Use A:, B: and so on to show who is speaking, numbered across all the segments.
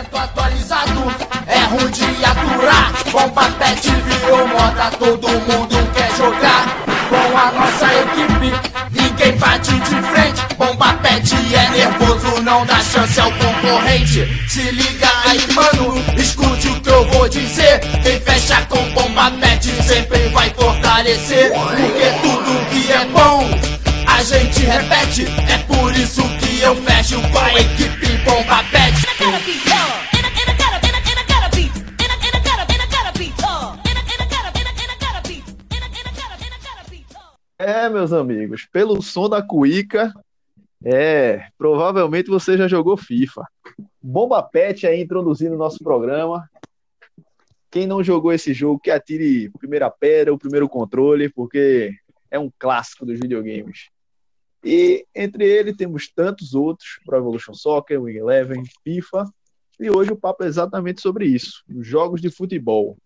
A: 100% atualizado. É ruim de aturar. Bomba pet virou moda, todo mundo quer jogar. Com a nossa equipe, ninguém bate de frente. Bomba pet é nervoso, não dá chance ao concorrente. Se liga aí, mano, escute o que eu vou dizer. Quem fecha com bomba pet sempre vai fortalecer. Porque tudo que é bom, a gente repete. É por isso que eu fecho com a equipe
B: meus amigos, pelo som da cuíca, é, provavelmente você já jogou FIFA. Bomba Pet aí introduzindo o nosso programa. Quem não jogou esse jogo, que atire primeira pedra, o primeiro controle, porque é um clássico dos videogames. E entre ele temos tantos outros, Pro Evolution Soccer, Wing Eleven, FIFA, e hoje o papo é exatamente sobre isso, os jogos de futebol.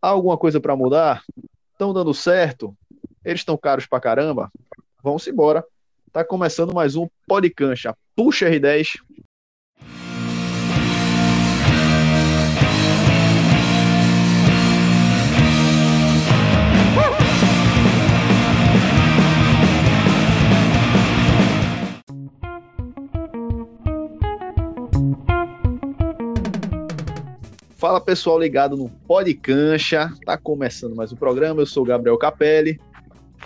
B: Há alguma coisa para mudar? Estão dando certo? Eles estão caros pra caramba? Vamos embora. Tá começando mais um Podcancha. Puxa R10. Fala pessoal ligado no Podcancha. Tá começando mais um programa. Eu sou o Gabriel Capelli.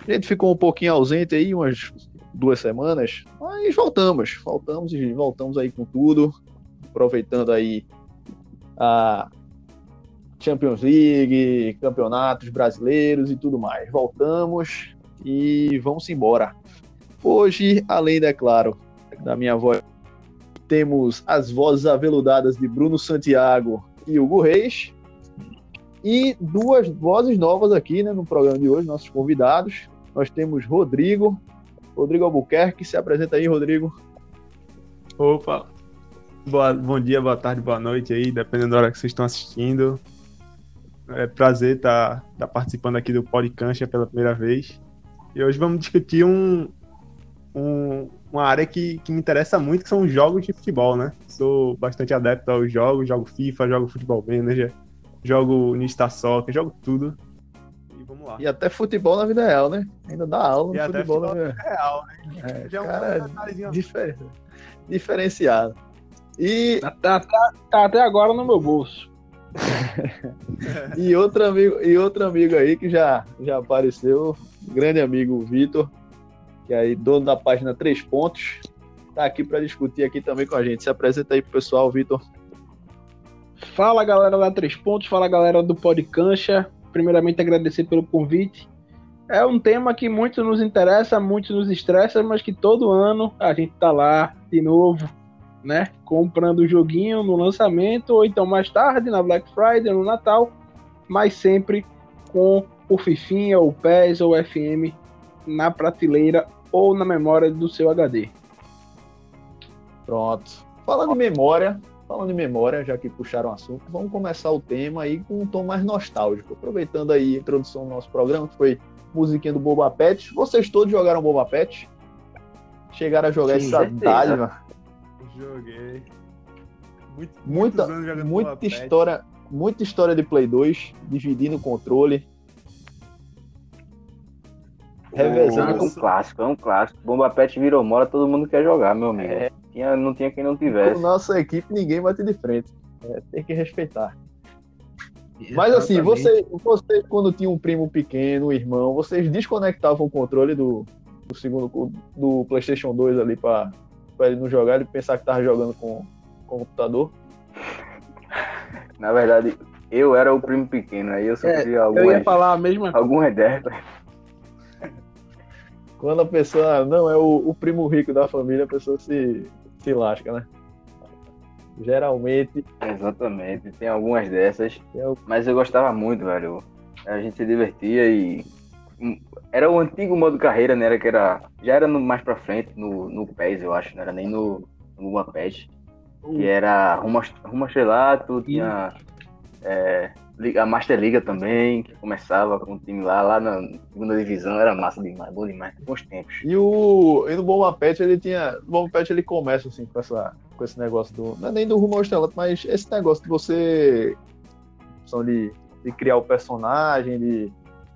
B: A gente ficou um pouquinho ausente aí, umas duas semanas, mas voltamos, voltamos e voltamos aí com tudo, aproveitando aí a Champions League, campeonatos brasileiros e tudo mais. Voltamos e vamos embora. Hoje, além, é claro, da minha voz, temos as vozes aveludadas de Bruno Santiago e Hugo Reis. E duas vozes novas aqui né, no programa de hoje, nossos convidados. Nós temos Rodrigo, Rodrigo Albuquerque. Se apresenta aí, Rodrigo.
C: Opa, boa, bom dia, boa tarde, boa noite aí, dependendo da hora que vocês estão assistindo. É prazer estar tá, tá participando aqui do Podcancha pela primeira vez. E hoje vamos discutir um, um, uma área que, que me interessa muito, que são os jogos de futebol, né? Sou bastante adepto aos jogos, jogo FIFA, jogo Futebol Manager, jogo Nista Soccer, jogo tudo.
B: E vamos lá. E até futebol na vida real, né? Ainda dá aula
C: no
B: futebol,
C: na vida real. Né?
B: É, Já é cara, é difer... diferenciado. E...
D: Tá, tá, tá, tá até agora no meu bolso.
B: e outro amigo e outro amigo aí que já já apareceu grande amigo Vitor que é aí dono da página Três Pontos, tá aqui para discutir aqui também com a gente. Se apresenta aí pro pessoal, Vitor.
D: Fala galera da Três Pontos, fala galera do Podcancha. Primeiramente agradecer pelo convite. É um tema que muito nos interessa, muito nos estressa, mas que todo ano a gente tá lá de novo, né? Comprando o joguinho no lançamento, ou então mais tarde, na Black Friday, no Natal, mas sempre com o Fifinha, o PES ou FM na prateleira ou na memória do seu HD.
B: Pronto. Falando de memória, falando de memória, já que puxaram o assunto, vamos começar o tema aí com um tom mais nostálgico. Aproveitando aí a introdução do nosso programa, que foi musiquinha do Boba Pet. Vocês todos jogaram Boba Pet? Chegaram a jogar Sim, essa dádiva?
C: Joguei.
B: Muito, muita muita história, muita história de Play 2, dividindo o controle,
E: Revezando. É um clássico, é um clássico. Bomba Pet virou mora, todo mundo quer jogar, meu amigo. É. Tinha, não tinha quem não tivesse.
B: Com nossa equipe, ninguém bate de frente. É, tem que respeitar. Exatamente. Mas assim, você, você, quando tinha um primo pequeno, um irmão, vocês desconectavam o controle do, do segundo do PlayStation 2 ali para ele não jogar e pensar que tava jogando com, com o computador?
E: Na verdade, eu era o primo pequeno, aí eu sofri é, algumas,
D: eu ia falar a mesma
E: algumas dessas.
B: Quando a pessoa não é o, o, primo rico da família, a pessoa se, se lasca, né? Geralmente.
E: Exatamente, tem algumas dessas. Mas eu gostava muito, velho. A gente se divertia e. Era o antigo modo carreira, né? Era que era. Já era no, mais pra frente, no, no PES, eu acho, não era nem no, no Uma PES. Que era rumo, rumo estrelato, tinha. É, a Master Liga também, que começava com o time lá, lá na segunda divisão, era massa demais, bom demais, bons tempos.
B: E o e no Bomba Pet ele tinha, o Bomba Pet ele começa assim com essa com esse negócio do. Não é nem do rumo ao mas esse negócio de você. São de, de criar o personagem, de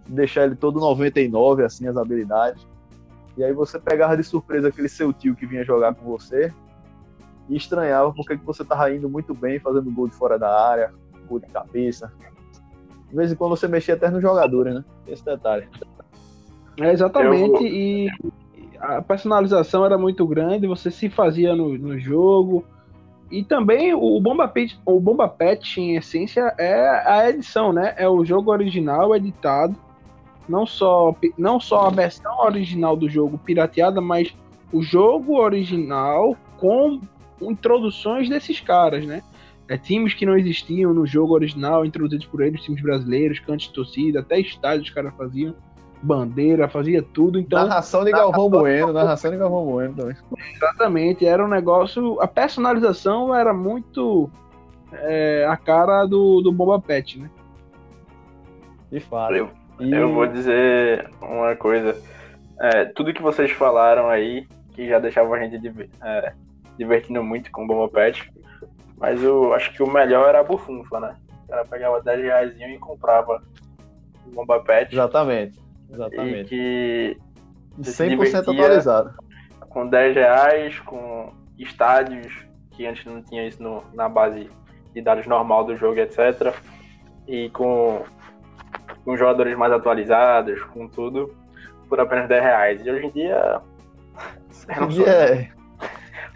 B: deixar ele todo 99, assim, as habilidades. E aí você pegava de surpresa aquele seu tio que vinha jogar com você e estranhava porque que você tava indo muito bem, fazendo gol de fora da área, gol de cabeça. De vez em quando você mexia até nos jogadores, né? Esse detalhe.
D: É, exatamente, e a personalização era muito grande, você se fazia no, no jogo. E também o Bomba Pet, o Bomba Pet, em essência, é a edição, né? É o jogo original editado. Não só, não só a versão original do jogo pirateada, mas o jogo original com introduções desses caras, né? É, times que não existiam no jogo original, introduzidos por eles, times brasileiros, cantos de torcida, até estádios os caras faziam bandeira, fazia tudo. Então,
B: narração de Galvão Bueno, narração de Galvão Bueno também.
D: Exatamente, era um negócio. A personalização era muito é, a cara do, do Boba Pet, né?
B: De fato.
F: Eu, e... eu vou dizer uma coisa. É, tudo que vocês falaram aí, que já deixava a gente é, divertindo muito com o Boba Pet, mas eu acho que o melhor era a bufunfa, né? O cara pegava 10 reais e comprava Bomba Pet.
B: Exatamente. Exatamente.
F: E que
B: 100% atualizado.
F: Com 10 reais, com estádios, que antes não tinha isso no, na base de dados normal do jogo, etc. E com, com jogadores mais atualizados, com tudo, por apenas 10 reais. E hoje em dia.
B: Hoje em dia, é...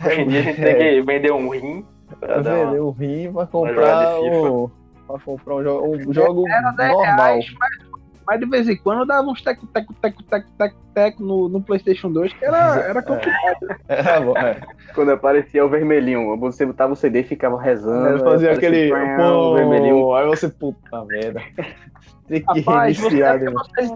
F: hoje em dia a gente tem que vender um rim.
B: Pra vender uma... um rim pra comprar, um, pra comprar um jogo, um jogo normal. Reais,
D: mas mas de vez em quando dava uns teco, teco, teco, teco, teco, teco no, no PlayStation 2, que era, era complicado.
B: É. Era bom, é.
E: Quando aparecia o vermelhinho, você botava o CD e ficava rezando.
B: fazia aquele. Pô, vermelhinho. Aí você, puta merda. Tem que
D: Rapaz, você, é, porque vocês,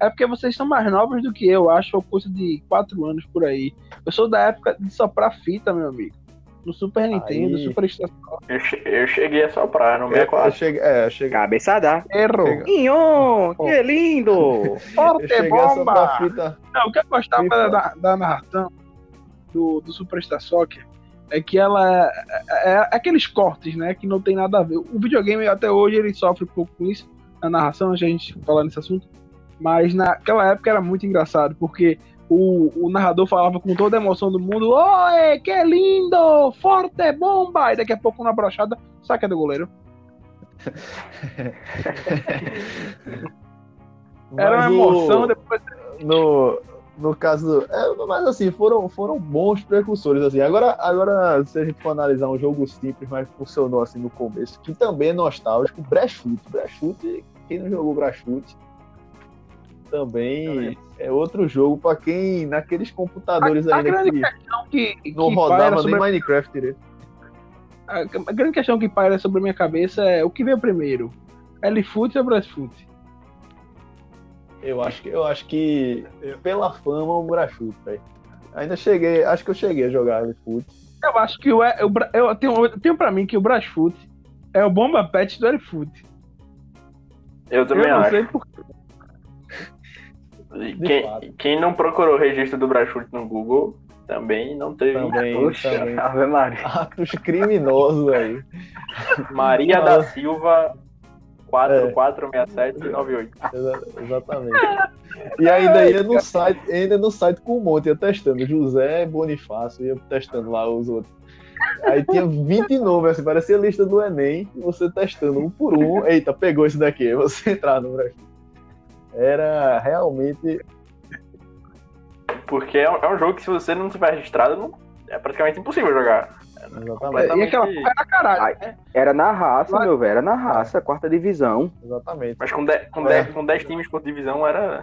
D: é porque vocês são mais novos do que eu, acho, ou coisa de 4 anos por aí. Eu sou da época de soprar fita, meu amigo no Super Nintendo, Aí... Super Estação.
F: Eu, eu cheguei a soprar no 64. Eu, eu
B: cheguei, é, eu cheguei...
E: Cabeçada.
D: Errou.
E: Inhon, que lindo!
D: Forte bomba! Fita... Não, o que eu gostava da, da narração do, do Super Star Soccer é que ela é, é, é, aqueles cortes, né, que não tem nada a ver. O videogame até hoje ele sofre um pouco com isso, na narração, a gente falar nesse assunto, mas naquela época era muito engraçado, porque o, o narrador falava com toda a emoção do mundo: Oi, que lindo! Forte bomba! E daqui a pouco, na brochada, saca do goleiro. Era uma emoção depois.
B: No, no caso. É, mas assim, foram, foram bons precursores. Assim. Agora, agora, se a gente for analisar um jogo simples, mas funcionou assim no começo, que também é nostálgico, Brashfoot. Brashfoot, quem não jogou Brashfoot, também é outro jogo para quem naqueles computadores a, a ainda que, que, não que rodava nem Minecraft direito.
D: A, a, grande questão que paira sobre a minha cabeça é o que veio primeiro, L-Foot ou Brasfoot?
B: Eu acho que eu acho que pela fama o Brasfoot, velho. Ainda cheguei, acho que eu cheguei a jogar L-Foot.
D: Eu acho que o, o eu tenho, eu tenho para mim que o Brasfoot é o bomba pet do L-Foot.
F: Eu também eu acho. Sei por... Quem, quem, não procurou o registro do Brachute no Google também não teve.
B: Também, Puxa, também. Ave Maria. Atos criminosos aí.
F: Maria da Silva 446798.
B: É. Exatamente. E ainda ia no site, ainda no site com um monte, ia testando. José Bonifácio, ia testando lá os outros. Aí tinha 20 nomes, assim, parecia a lista do Enem, você testando um por um. Eita, pegou esse daqui, você entrar no Brasil era realmente.
F: Porque é um, é um, jogo que se você não tiver registrado, não, é praticamente impossível jogar.
D: Exatamente. E aquela era caralho.
E: Né? Era na raça, meu velho. Era na raça, quarta divisão.
B: Exatamente.
F: Mas com 10 com é. com times por divisão era.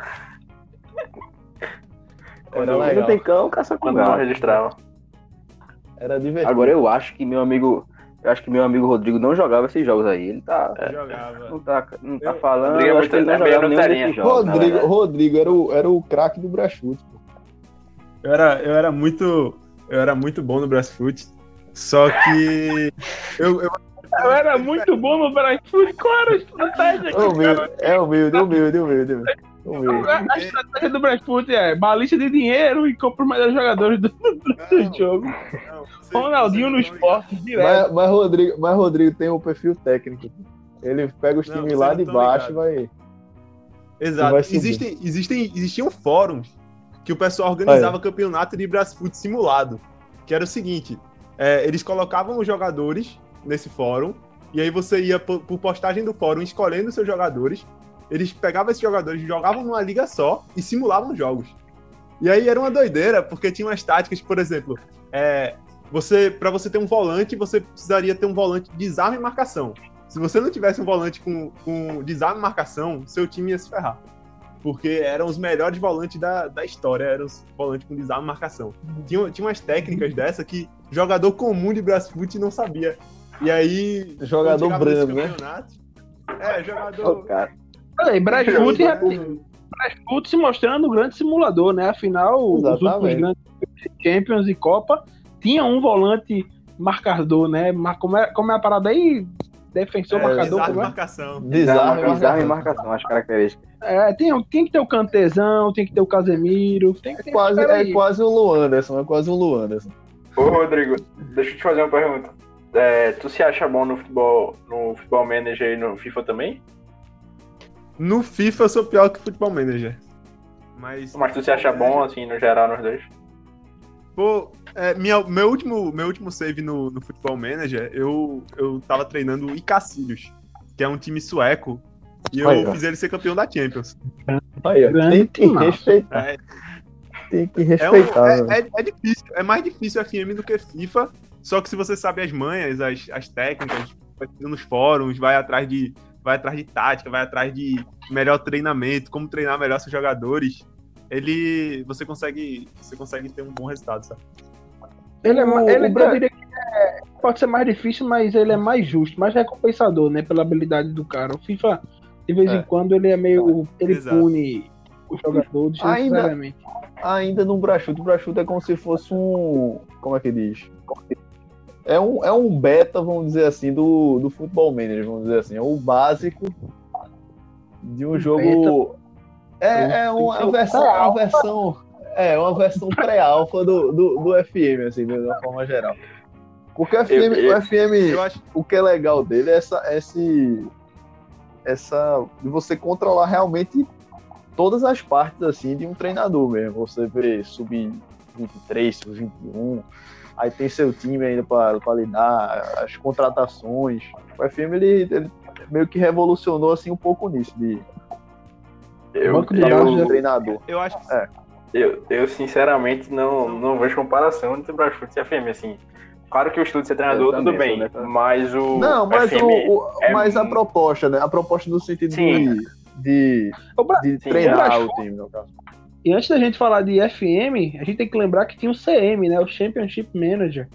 E: Quando era não tem cão, caça com
F: Quando não registrava.
B: Era divertido.
E: Agora eu acho que meu amigo eu acho que meu amigo Rodrigo não jogava esses jogos aí. Ele tá.
C: É. Jogava.
E: Não tá, não tá falando. Rodrigo, eu acho que ele não
F: é jogava nenhum desses
B: jogos. Rodrigo, Rodrigo era o, era o craque do Brasfoot.
C: Eu era, eu era muito. Eu era muito bom no Brasfoot. Só que. eu, eu...
D: eu era muito bom no Brasfoot. Qual era a estratégia aqui?
B: Humilde, é humilde, humilde, humilde. Vamos
D: A estratégia do Brasfoot é balista de dinheiro e compra os melhores jogadores do, do jogo.
C: Não, vocês-
D: Ronaldinho no
C: não estão
D: esporte, direto.
B: Mas, mas, Rodrigo, mas Rodrigo tem um perfil técnico. Ele pega os
C: Não,
B: times lá
C: não
B: de
C: tão
B: baixo e
C: ligados.
B: vai.
C: Exato.
B: vai.
C: Existem, existem, existiam fóruns que o pessoal organizava campeonato de Brasfoot simulado. Que era o seguinte: é, eles colocavam os jogadores nesse fórum, e aí você ia por, por postagem do fórum escolhendo os seus jogadores. Eles pegavam esses jogadores, jogavam numa liga só e simulavam jogos. E aí era uma doideira, porque tinha umas táticas, por exemplo, é, você para você ter um volante, você precisaria ter um volante de desarme e marcação. Se você não tivesse um volante com, com desarme e marcação, seu time ia se ferrar. Porque eram os melhores volantes da, da história, eram os volantes com desarme e marcação. Tinha, tinha umas técnicas dessa que jogador comum de Brasfoot não sabia. E aí.
B: Jogador brando, né?
C: É, jogador.
E: cara.
D: Olha aí, Brasfoot, se mostrando um grande simulador, né? Afinal, os últimos
B: Exatamente.
D: grandes Champions e Copa tinha um volante marcador, né? Mas como é, como é a parada aí? Defensor,
C: É,
D: marcador,
C: desarme e
D: é?
C: marcação.
B: Desarme,
E: Desarme e
B: marcação.
E: as características.
D: É, tem, tem que ter o Cantezão, tem que ter o Casemiro, tem que ter
B: É quase, é
D: aí.
B: quase um Luanderson, é quase um Luanderson.
F: Ô, Rodrigo, deixa eu te fazer uma pergunta. É, tu se acha bom no futebol, no futebol manager e no FIFA também?
C: No FIFA eu sou pior que Futebol Manager. Mas.
F: Mas tu se acha bom, assim, no geral, nos dois?
C: Pô, é, minha, meu, último, meu último save no, no Futebol Manager, eu, eu tava treinando o Icacilhos, que é um time sueco, e eu
B: ó.
C: fiz ele ser campeão da Champions.
B: Aí, tem que respeitar.
C: É,
B: Tem que
C: é, um-
B: respeitar.
C: é, é- é difícil, é mais difícil FM do que FIFA, só que se você sabe as manhas, as, as técnicas, vai nos fóruns, vai atrás de vai atrás de tática, vai atrás de melhor treinamento, como treinar melhor seus jogadores, ele você consegue você consegue ter um bom resultado, sabe?
D: Ele, é,
B: O-
D: ele
B: o
D: que é- pode ser mais difícil, mas ele é mais justo, mais recompensador, né? Pela habilidade do cara. O FIFA, de vez
B: É.
D: em quando, ele é meio. Ele
C: Exato.
D: pune o jogador
B: Ainda-. Ainda no Brachute, o Brachute é como se fosse um. Como é que diz? É um, é um beta, vamos dizer assim, do, do futebol manager, vamos dizer assim. É o básico de um
D: Um
B: jogo. É, é uma versão, é uma versão. É, uma versão pré-alfa do, do, do FM, assim, de uma forma geral. Porque o FM,
F: Eu- eu-
B: o FM
C: Eu acho
B: o que é legal dele é essa, esse, essa de você controlar realmente todas as partes assim de um treinador mesmo. Você vê sub 23, sub 21, aí tem seu time ainda para lidar, as contratações. O FM ele, ele meio que revolucionou assim um pouco nisso de,
F: Eu,
D: Banco de
F: eu,
D: né?
B: treinador.
C: eu acho
F: eu, eu, sinceramente, não, não vejo comparação entre Brasfoot e FM, assim. Claro que o estudo de ser treinador,
E: também
F: tudo bem,
E: sou dessa-
F: mas o
B: Não, mas,
F: FM...
B: o, o-
F: é
B: mas a proposta, né? A proposta no sentido
F: Sim.
B: de, de,
D: O
B: de
F: Sim,
B: treinar o time, no caso.
D: E antes da gente falar de FM, a gente tem que lembrar que tinha o CM, né? O Championship Manager.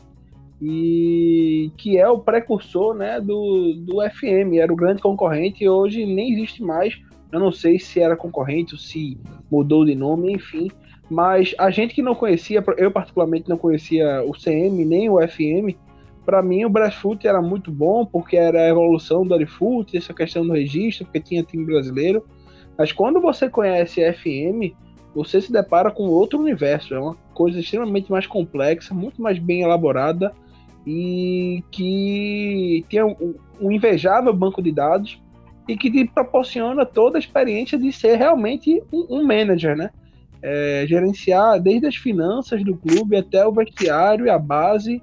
D: E que é o precursor né, do, do FM, era o grande concorrente e hoje nem existe mais. Eu não sei se era concorrente ou se mudou de nome, enfim. Mas a gente que não conhecia, eu particularmente não conhecia o CM nem o FM, para mim o Brasfoot era muito bom, porque era a evolução do Arifoot, essa questão do registro, porque tinha time brasileiro. Mas quando você conhece FM, você se depara com outro universo. É uma coisa extremamente mais complexa, muito mais bem elaborada e que tem um, um invejável banco de dados e que te proporciona toda a experiência de ser realmente um, um manager, né? É, gerenciar desde as finanças do clube até o vestiário e a base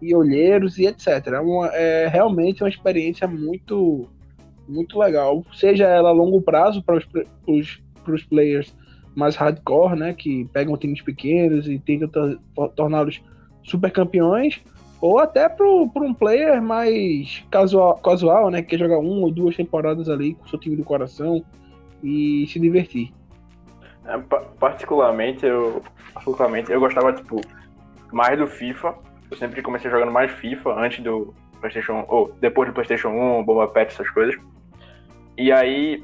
D: e olheiros e etc. É, uma, é realmente uma experiência muito muito legal, seja ela a longo prazo para os, os players mais hardcore, né, que pegam times pequenos e tentam tor- torná-los super campeões, ou até para um player mais casual, casual, né, que quer jogar uma ou duas temporadas ali com o seu time do coração e se divertir.
F: É, pa- Particularmente, eu, particularmente, eu gostava, tipo, mais do FIFA. Eu sempre comecei jogando mais FIFA antes do PlayStation, ou depois do PlayStation 1, Bomba Pet, essas coisas. E aí,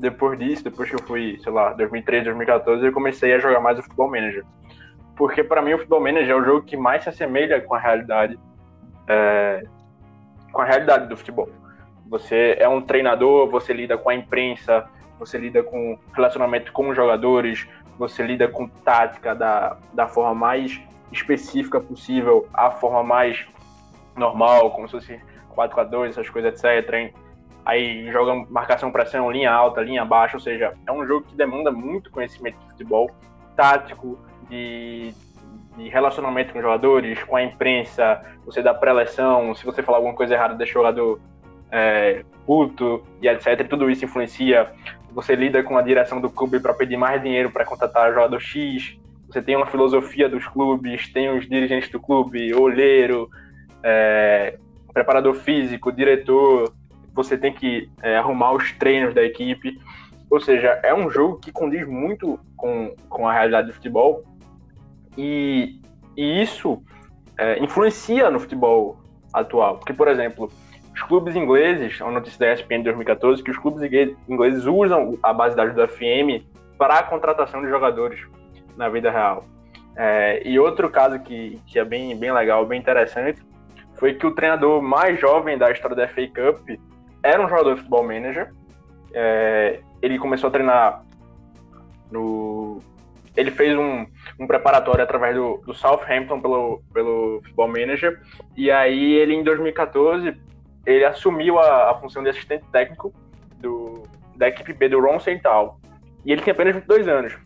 F: depois disso, depois que eu fui, sei lá, 2013, 2014, eu comecei a jogar mais o Futebol Manager. Porque pra mim o Futebol Manager é o jogo que mais se assemelha com a realidade, é, com a realidade do futebol. Você é um treinador, você lida com a imprensa, você lida com relacionamento com os jogadores, você lida com tática da, da forma mais específica possível, a forma mais normal, como se fosse 4-4-2, essas coisas, etc. Hein? Aí joga marcação pressão, linha alta, linha baixa, ou seja, é um jogo que demanda muito conhecimento de futebol tático, de, de relacionamento com os jogadores, com a imprensa, você dá pré-eleção, se você falar alguma coisa errada, deixa o jogador é, puto e etc. Tudo isso influencia. Você lida com a direção do clube para pedir mais dinheiro para contratar jogador X. Você tem uma filosofia dos clubes, tem os dirigentes do clube, olheiro, é, preparador físico, diretor. Você tem que é, arrumar os treinos da equipe. Ou seja, é um jogo que condiz muito com, com a realidade do futebol. E, e isso é, influencia no futebol atual. Porque, por exemplo, os clubes ingleses, a notícia da ESPN de 2014, que os clubes ingleses usam a base da ajuda FM para a contratação de jogadores na vida real. É, e outro caso que, que é bem, bem legal, bem interessante, foi que o treinador mais jovem da história da FA Cup era um jogador de futebol manager. É, ele começou a treinar no. Ele fez um, um preparatório através do, do Southampton pelo, pelo Futebol Manager. E aí ele, em 2014, ele assumiu a, a função de assistente técnico do, da equipe B do Ron Central. E ele tinha apenas 22 anos.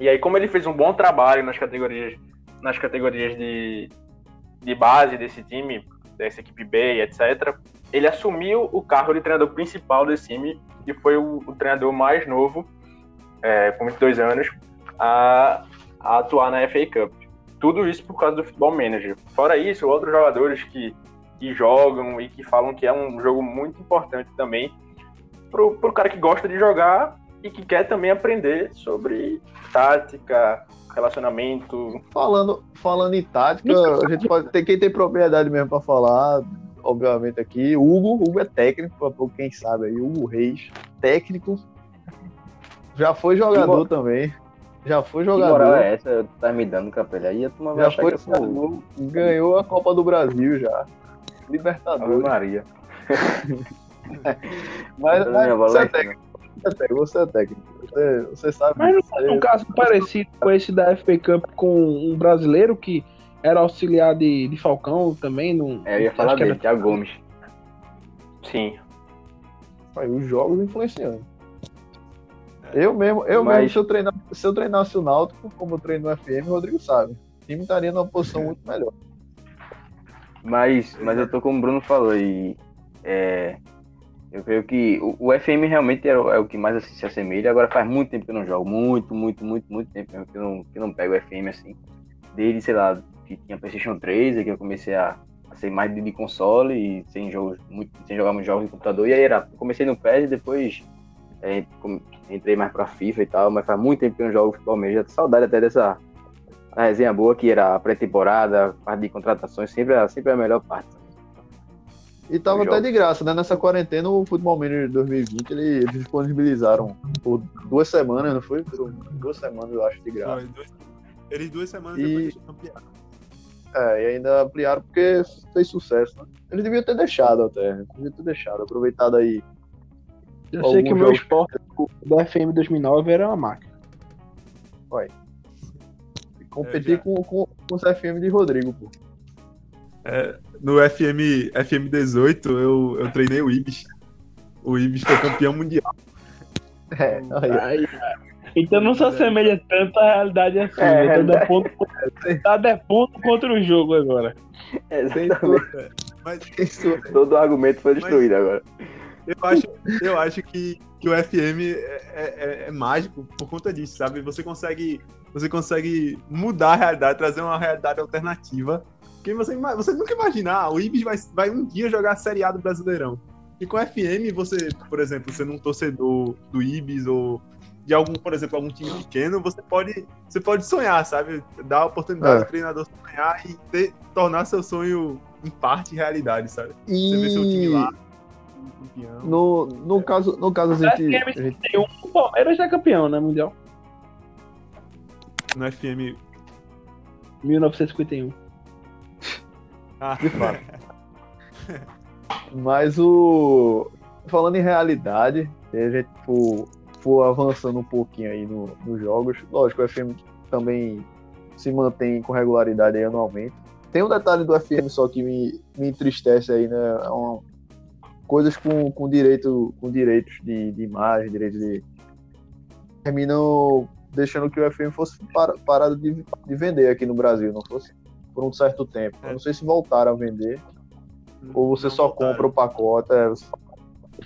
F: E aí, como ele fez um bom trabalho nas categorias, nas categorias de, de base desse time, dessa equipe B etc., ele assumiu o cargo de treinador principal desse time e foi o, o treinador mais novo, é, com 22 anos, a, a atuar na FA Cup. Tudo isso por causa do futebol manager. Fora isso, outros jogadores que que jogam e que falam que é um jogo muito importante também pro, pro cara que gosta de jogar e que quer também aprender sobre tática, relacionamento.
B: Falando, falando em tática, a gente pode ter quem tem propriedade mesmo para falar, obviamente aqui. Hugo, Hugo é técnico, para quem sabe aí, Hugo Reis, técnico. Já foi jogador também. Já foi jogador. Que moral
E: é essa? Tá me dando, Capelha? Aí a turma
B: vai já foi, ganhou a Copa do Brasil já. Libertadores.
E: Maria.
B: mas, mas você, é técnico, você é técnico. Você, você sabe.
D: Mas não faz um caso parecido com esse da FP Cup com um brasileiro que era auxiliar de, de Falcão também? No,
E: é, eu ia falar dele, era... Thiago Gomes.
F: Sim.
B: Aí, os jogos influenciando. Eu mesmo, eu Mas... mesmo se, eu treinar, se eu treinasse o Náutico, como eu treino no FM, o Rodrigo sabe. O time estaria numa posição muito melhor.
E: Mas, mas eu tô como o Bruno falou e é, eu creio que o, o FM realmente é, é, o que mais assim, se assemelha. Agora faz muito tempo que eu não jogo, muito, muito, muito, muito tempo que eu não, que eu não pego o FM assim. Desde, sei lá, que tinha PlayStation 3, que eu comecei a, a ser mais de console e sem jogos, muito, sem jogar muitos jogos de computador. E aí era, comecei no PES e depois é, entrei mais pra FIFA e tal, mas faz muito tempo que eu não jogo futebol mesmo. Já tô saudade até dessa, a resenha boa, que era a pré-temporada, parte de contratações, sempre, sempre a melhor parte.
B: E tava até de graça, né? Nessa quarentena, o Futebol Manager 2020, eles disponibilizaram por duas semanas, não foi? Por duas semanas, eu acho, de graça. Foi,
C: dois, eles duas semanas e... depois ampliaram.
B: É, e ainda ampliaram porque fez sucesso, né? Eles deviam ter deixado até, deviam ter deixado, aproveitado aí.
D: Eu sei que o meu esporte do FM 2009 era uma máquina.
B: Foi. Competir já... com, com, com os FM de Rodrigo, pô.
C: É, no FM, FM 18, eu, eu treinei o Ibis. O Ibis foi campeão mundial.
D: É, aí. Então não se assemelha tanto à realidade assim. É, né? Tá ponto, tá é ponto contra o jogo agora.
E: Exatamente. Mas, Todo argumento foi destruído mas, agora.
C: Eu acho, eu acho que, que o FM é, é, é, mágico por conta disso, sabe? Você consegue você consegue mudar a realidade, trazer uma realidade alternativa. Que você, você nunca imaginar, ah, o Ibis vai, vai um dia jogar a Série A do Brasileirão. E com o FM, você, por exemplo, sendo um torcedor do Ibis ou de algum, por exemplo, algum time pequeno, você pode, você pode sonhar, sabe? Dar a oportunidade é. ao treinador sonhar e ter, tornar seu sonho em parte realidade, sabe?
B: E... Você vê seu time lá. Campeão. No, no, caso, no caso, a gente.
D: Tem um, o Palmeiras é campeão, né? Mundial
C: no FM.
D: 1951.
B: Ah, de fato. Mas o. falando em realidade, a gente for, for avançando um pouquinho aí no, nos jogos, lógico, o FM também se mantém com regularidade aí anualmente. Tem um detalhe do FM só que me, me entristece aí, né? É uma, coisas com, com direito com direitos de, de imagem, direitos de. terminam deixando que o FM fosse para, parado de, de vender aqui no Brasil, não fosse por um certo tempo. Eu não sei se voltaram a vender ou você
C: Não
B: só
C: voltaram.
B: compra o pacote. é,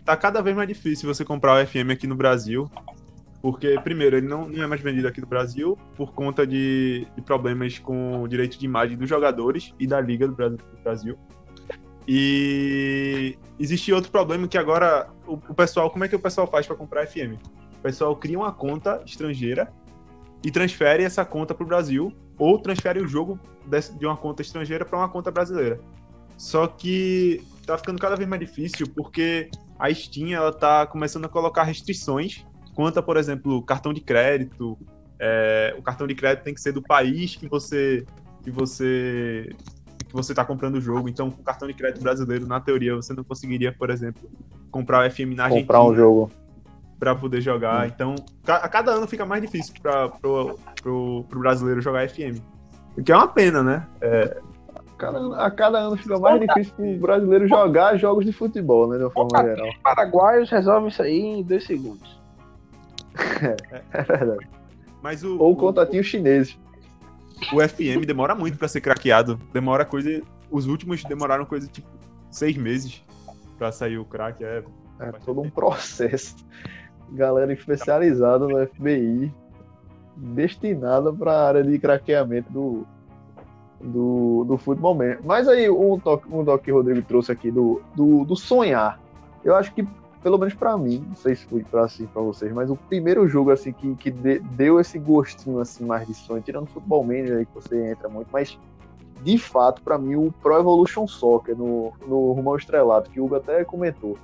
C: Tá cada vez mais difícil você comprar o FM aqui no Brasil. Porque, primeiro, ele não, não é mais vendido aqui no Brasil por conta de, de problemas com o direito de imagem dos jogadores e da Liga do Brasil. E existe outro problema que agora o, o pessoal, como é que o pessoal faz para comprar FM? O pessoal cria uma conta estrangeira e transfere essa conta para o Brasil ou transfere o jogo desse- de uma conta estrangeira para uma conta brasileira. Só que tá ficando cada vez mais difícil porque a Steam ela tá começando a colocar restrições quanto a, por exemplo, cartão de crédito. É, o cartão de crédito tem que ser do país que você que você que você está comprando o jogo. Então, com cartão de crédito brasileiro, na teoria, você não conseguiria, por exemplo, comprar o FM na Argentina
B: comprar um jogo.
C: para poder jogar. Então, ca- a cada ano fica mais difícil para pro brasileiro jogar FM. O que é uma pena, né?
B: Cada ano- a cada ano fica mais difícil para o brasileiro jogar jogos de futebol, né? De uma forma geral.
D: Os paraguaios resolvem isso aí em dois segundos.
B: É verdade.
C: Mas o,
B: Ou
C: o-
B: contatinhos chineses.
C: o FM demora muito pra ser craqueado. Demora coisa. Os últimos demoraram coisa tipo seis meses pra sair o crack. É,
B: É todo um processo. Galera especializada no FBI, destinada para a área de craqueamento do, do, do futebol mesmo. Mas aí, um toque, um toque que o Rodrigo trouxe aqui do, do, do sonhar. Eu acho que, pelo menos para mim, não sei se foi para assim, vocês, mas o primeiro jogo assim que, que de- deu esse gostinho assim mais de sonho, tirando o futebol manager aí que você entra muito, mas de fato, para mim, o Pro Evolution Soccer no, no Rumo ao Estrelado, que o Hugo até comentou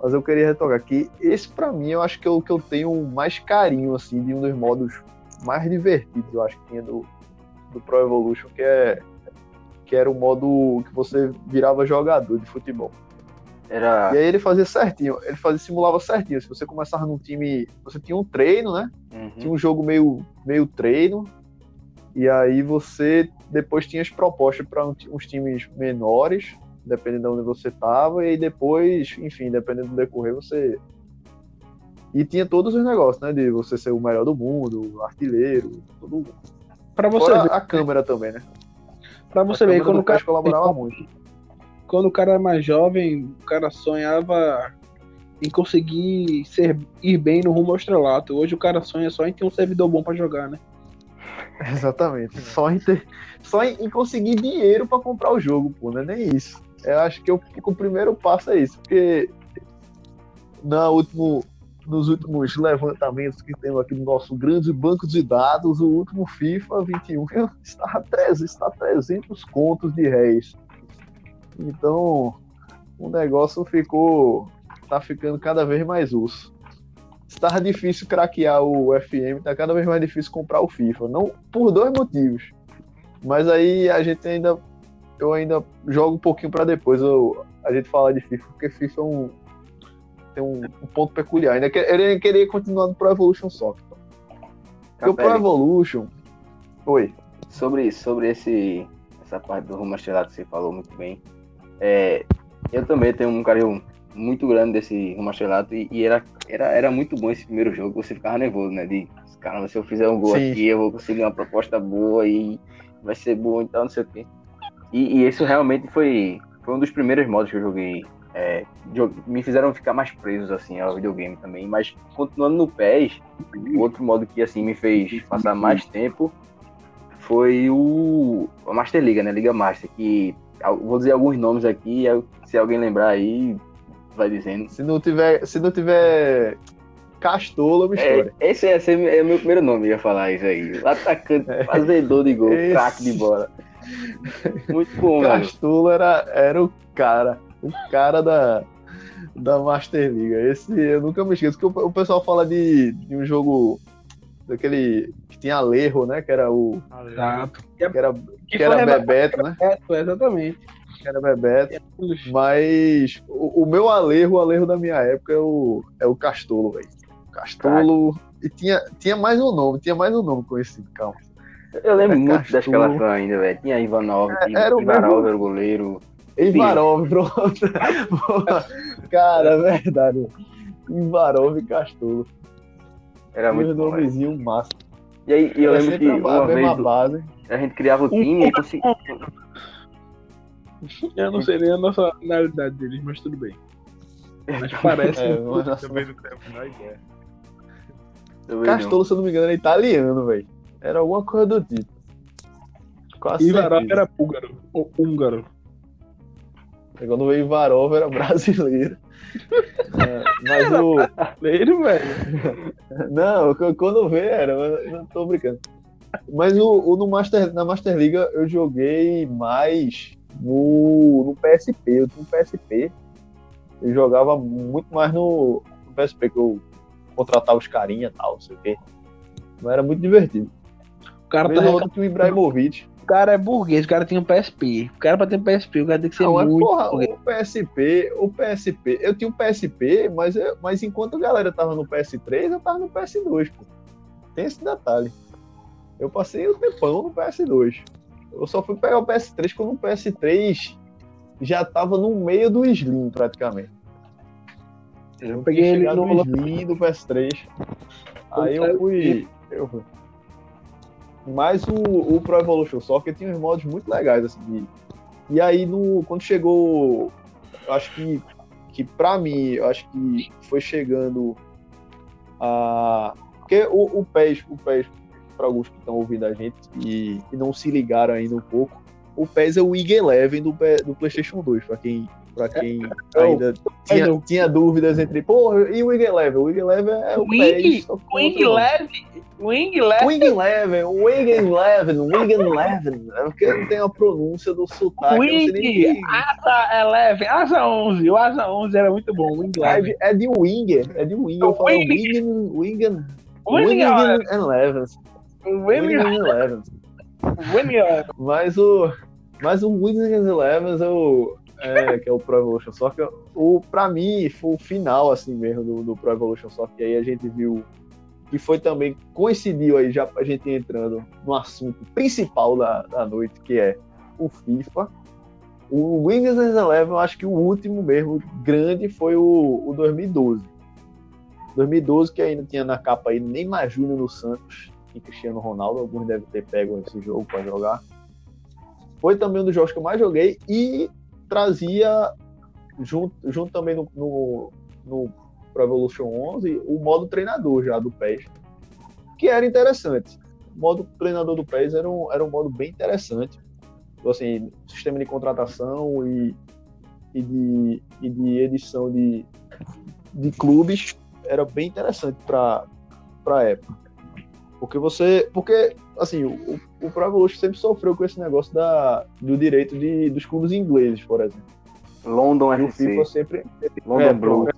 B: mas eu queria retocar que esse pra mim eu acho que é o que eu tenho mais carinho assim de um dos modos mais divertidos eu acho que tinha do, do Pro Evolution que é que era o modo que você virava jogador de futebol
E: Era.
B: e aí ele fazia certinho ele fazia simulava certinho se você começava num time você tinha um treino né
E: Uhum.
B: tinha um jogo meio meio treino e aí você depois tinha as propostas para uns times menores dependendo de onde você tava, e aí depois, enfim, dependendo do decorrer, você. E tinha todos os negócios, né? De você ser o melhor do mundo, artilheiro, tudo.
D: Pra você
B: Fora
D: ver,
B: a câmera também, né?
D: pra você
B: a
D: ver quando
B: do
D: o cara
B: colaborava muito.
D: quando o cara é mais jovem, o cara sonhava em conseguir ser, ir bem no rumo ao estrelato. Hoje o cara sonha só em ter um servidor bom pra jogar, né?
B: Exatamente. Só em, ter, só em, em conseguir dinheiro para comprar o jogo, pô, não é nem isso. Eu acho que, eu, que o primeiro passo é isso, porque na último, nos últimos levantamentos que temos aqui no nosso grande banco de dados, o último FIFA 21 está a 300, está a 300 contos de réis. Então, o negócio ficou. tá ficando cada vez mais urso. Estava difícil craquear o FM, tá cada vez mais difícil comprar o FIFA. Não por dois motivos. Mas aí a gente ainda. Eu ainda jogo um pouquinho para depois eu, a gente falar de FIFA, porque FIFA é um, tem um, um ponto peculiar. Ainda que, ele queria continuar no Pro Evolution Soccer. Porque o Pro Evolution. Oi.
E: sobre, sobre esse, essa parte do rumo estrelado que você falou muito bem. É, eu também tenho um carinho muito grande desse rumo estrelado e, e era, era, era muito bom esse primeiro jogo. Você ficava nervoso, né? De caramba, se eu fizer um gol
B: Sim.
E: aqui, eu vou conseguir uma proposta boa e vai ser bom e tal, não sei o quê. E, e isso realmente foi, foi um dos primeiros modos que eu joguei. É, me fizeram ficar mais presos assim ao videogame também. Mas continuando no PES, o outro modo que assim me fez passar mais tempo foi o a Master Liga, né? Liga Master, que vou dizer alguns nomes aqui, se alguém lembrar aí, vai dizendo.
B: Se não tiver, se não tiver Castola, me
E: É,
B: história.
E: esse ia ser é meu primeiro nome, ia falar isso aí. Atacante,
B: É.
E: fazedor de gol,
B: Esse.
E: craque de bola. Muito bom.
B: Castola era, era o cara. O cara da, da Master Liga. Esse eu nunca me esqueço. Que o, o pessoal fala de, de um jogo daquele que tinha Alejo, né? Que era o.
D: Exato.
B: Que era,
D: Que
B: que era Bebeto, né?
D: Bebeto, exatamente.
B: era Bebeto. Mas o, o meu alerro, o alerro da minha época é o, é o Castolo, velho. Castolo. E tinha, tinha mais um nome, tinha mais um nome conhecido, calma.
E: Eu lembro
B: É
E: muito da
B: Castro.
E: escalação ainda, velho. Tinha Ivanov,
B: É,
E: tinha
B: era o
E: Ivanov,
B: mesmo-
E: era o goleiro.
B: Ivarov, pronto. Cara, é verdade. Ivarov e Castolo.
E: Era
B: E
E: muito bom, velho.
B: nomezinhos massa.
E: E aí, e eu
B: Era
E: lembro que uma
B: mesma
E: vez
B: base.
E: a gente criava o time e conseguia.
D: Eu não sei nem a nacionalidade deles, mas tudo bem. Mas parece.
B: É, mas-
C: Também não tenho a menor ideia.
B: Castolo, se eu não me engano, era italiano, velho. Era alguma coisa do tipo. Quase
D: Ivarov era búlgaro. Ou húngaro.
B: Quando veio Ivarov, era brasileiro. É, mas o.
D: Ele, velho.
B: Não, qu- quando veio era, mas não tô brincando. Mas o, o no Master, na Master Liga eu joguei mais no, no PSP. Eu tinha um PSP. Eu jogava muito mais no, no PSP, que eu contratava os carinha e tal, não sei o quê. Mas era muito divertido.
D: O cara, tá
B: Vez ou
D: reclamando,
B: tinha o Ibrahimovic.
D: O cara é burguês, o cara tem um PSP. O cara pra ter um PSP, o cara tem que ser
B: Não, é
D: muito
B: porra,
D: burguês.
B: o PSP, o PSP, eu tinha um PSP, mas, eu- mas enquanto a galera tava no PS3, eu tava no PS2, pô. Tem esse detalhe. Eu passei um tempão no PS2. Eu só fui pegar o PS3 quando o PS3 já tava no meio do Slim, praticamente.
D: Eu peguei ele no
B: Slim do PS3. Aí eu fui. Eu fui. Mas o, o Pro Evolution Soccer tinha uns modos muito legais, assim. de- E aí, no, quando chegou. Eu acho que, que pra mim, eu acho que foi chegando a. Porque o, o PES, o PES, para alguns que estão ouvindo a gente e, e não se ligaram ainda um pouco, o PES é o Wing Eleven do, do PlayStation 2, pra quem, pra quem
D: É o-
B: ainda tinha,
D: não.
B: tinha dúvidas entre, pô, e o Wing Eleven? O Wing Eleven é o
D: Wing- Wing. Leve. Wing Leve.
B: Wing Eleven, Wing Eleven, Wing Eleven. É porque não tem a pronúncia do sotaque. eu não sei nem
D: Wing. Asa 11. Asa 11. O Asa 11 era muito bom. Wing
B: É
D: Leve.
B: de, é de Winger, é de Winger. Eu falo
D: Wing.
B: Wing, Wing,
D: Wing
B: Wing
D: Leve.
B: Eleven. Wing
D: Wing
B: Eleven.
D: Wing Leve.
B: Mas o, mas o Wings Eleven, eu, é, que é o Pro Evolution Soccer, o, pra mim foi o final assim mesmo do, do Pro Evolution Soccer. E aí a gente viu que foi também, coincidiu aí já a gente entrando no assunto principal da, da noite, que é o FIFA. O Wings Eleven, eu acho que o último mesmo grande foi o, o 2012. 2012, que ainda tinha na capa aí Neymar Júnior no Santos e Cristiano Ronaldo. Alguns devem ter pego esse jogo para jogar. Foi também um dos jogos que eu mais joguei e trazia, junto, junto também no, no, no Pro Evolution 11, o modo treinador já do PES, que era interessante. O modo treinador do PES era um, era um modo bem interessante. Assim, sistema de contratação e, e, de, e de edição de, de clubes era bem interessante para a época. Porque você. Porque, assim, o, o Pro Evolution sempre sofreu com esse negócio da, do direito de, dos clubes ingleses, por exemplo.
E: London
B: E o
E: FC,
B: FIFA sempre.
E: London
B: É,
E: Blue.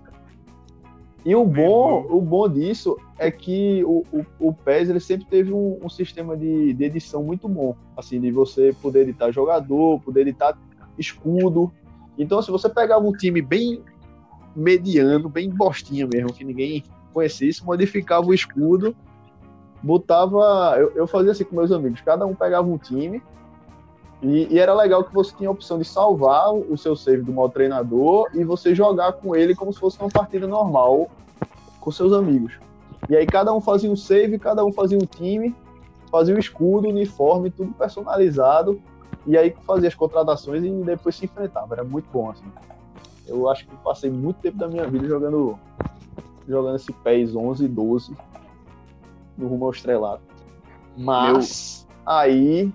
B: E o bom, o bom disso é que o, o, o PES ele sempre teve um, um sistema de, de edição muito bom. Assim, de você poder editar jogador, poder editar escudo. Então, se você pegava um time bem mediano, bem bostinha mesmo, que ninguém conhecesse, modificava o escudo, botava. Eu, eu fazia assim com meus amigos, cada um pegava um time. E, e era legal que você tinha a opção de salvar o seu save do modo treinador e você jogar com ele como se fosse uma partida normal com seus amigos. E aí cada um fazia um save, cada um fazia um time, fazia o escudo, o uniforme, tudo personalizado. E aí fazia as contratações e depois se enfrentava. Era muito bom, assim. Eu acho que passei muito tempo da minha vida jogando jogando esse PES 11 e 12 no rumo ao estrelado. Mas aí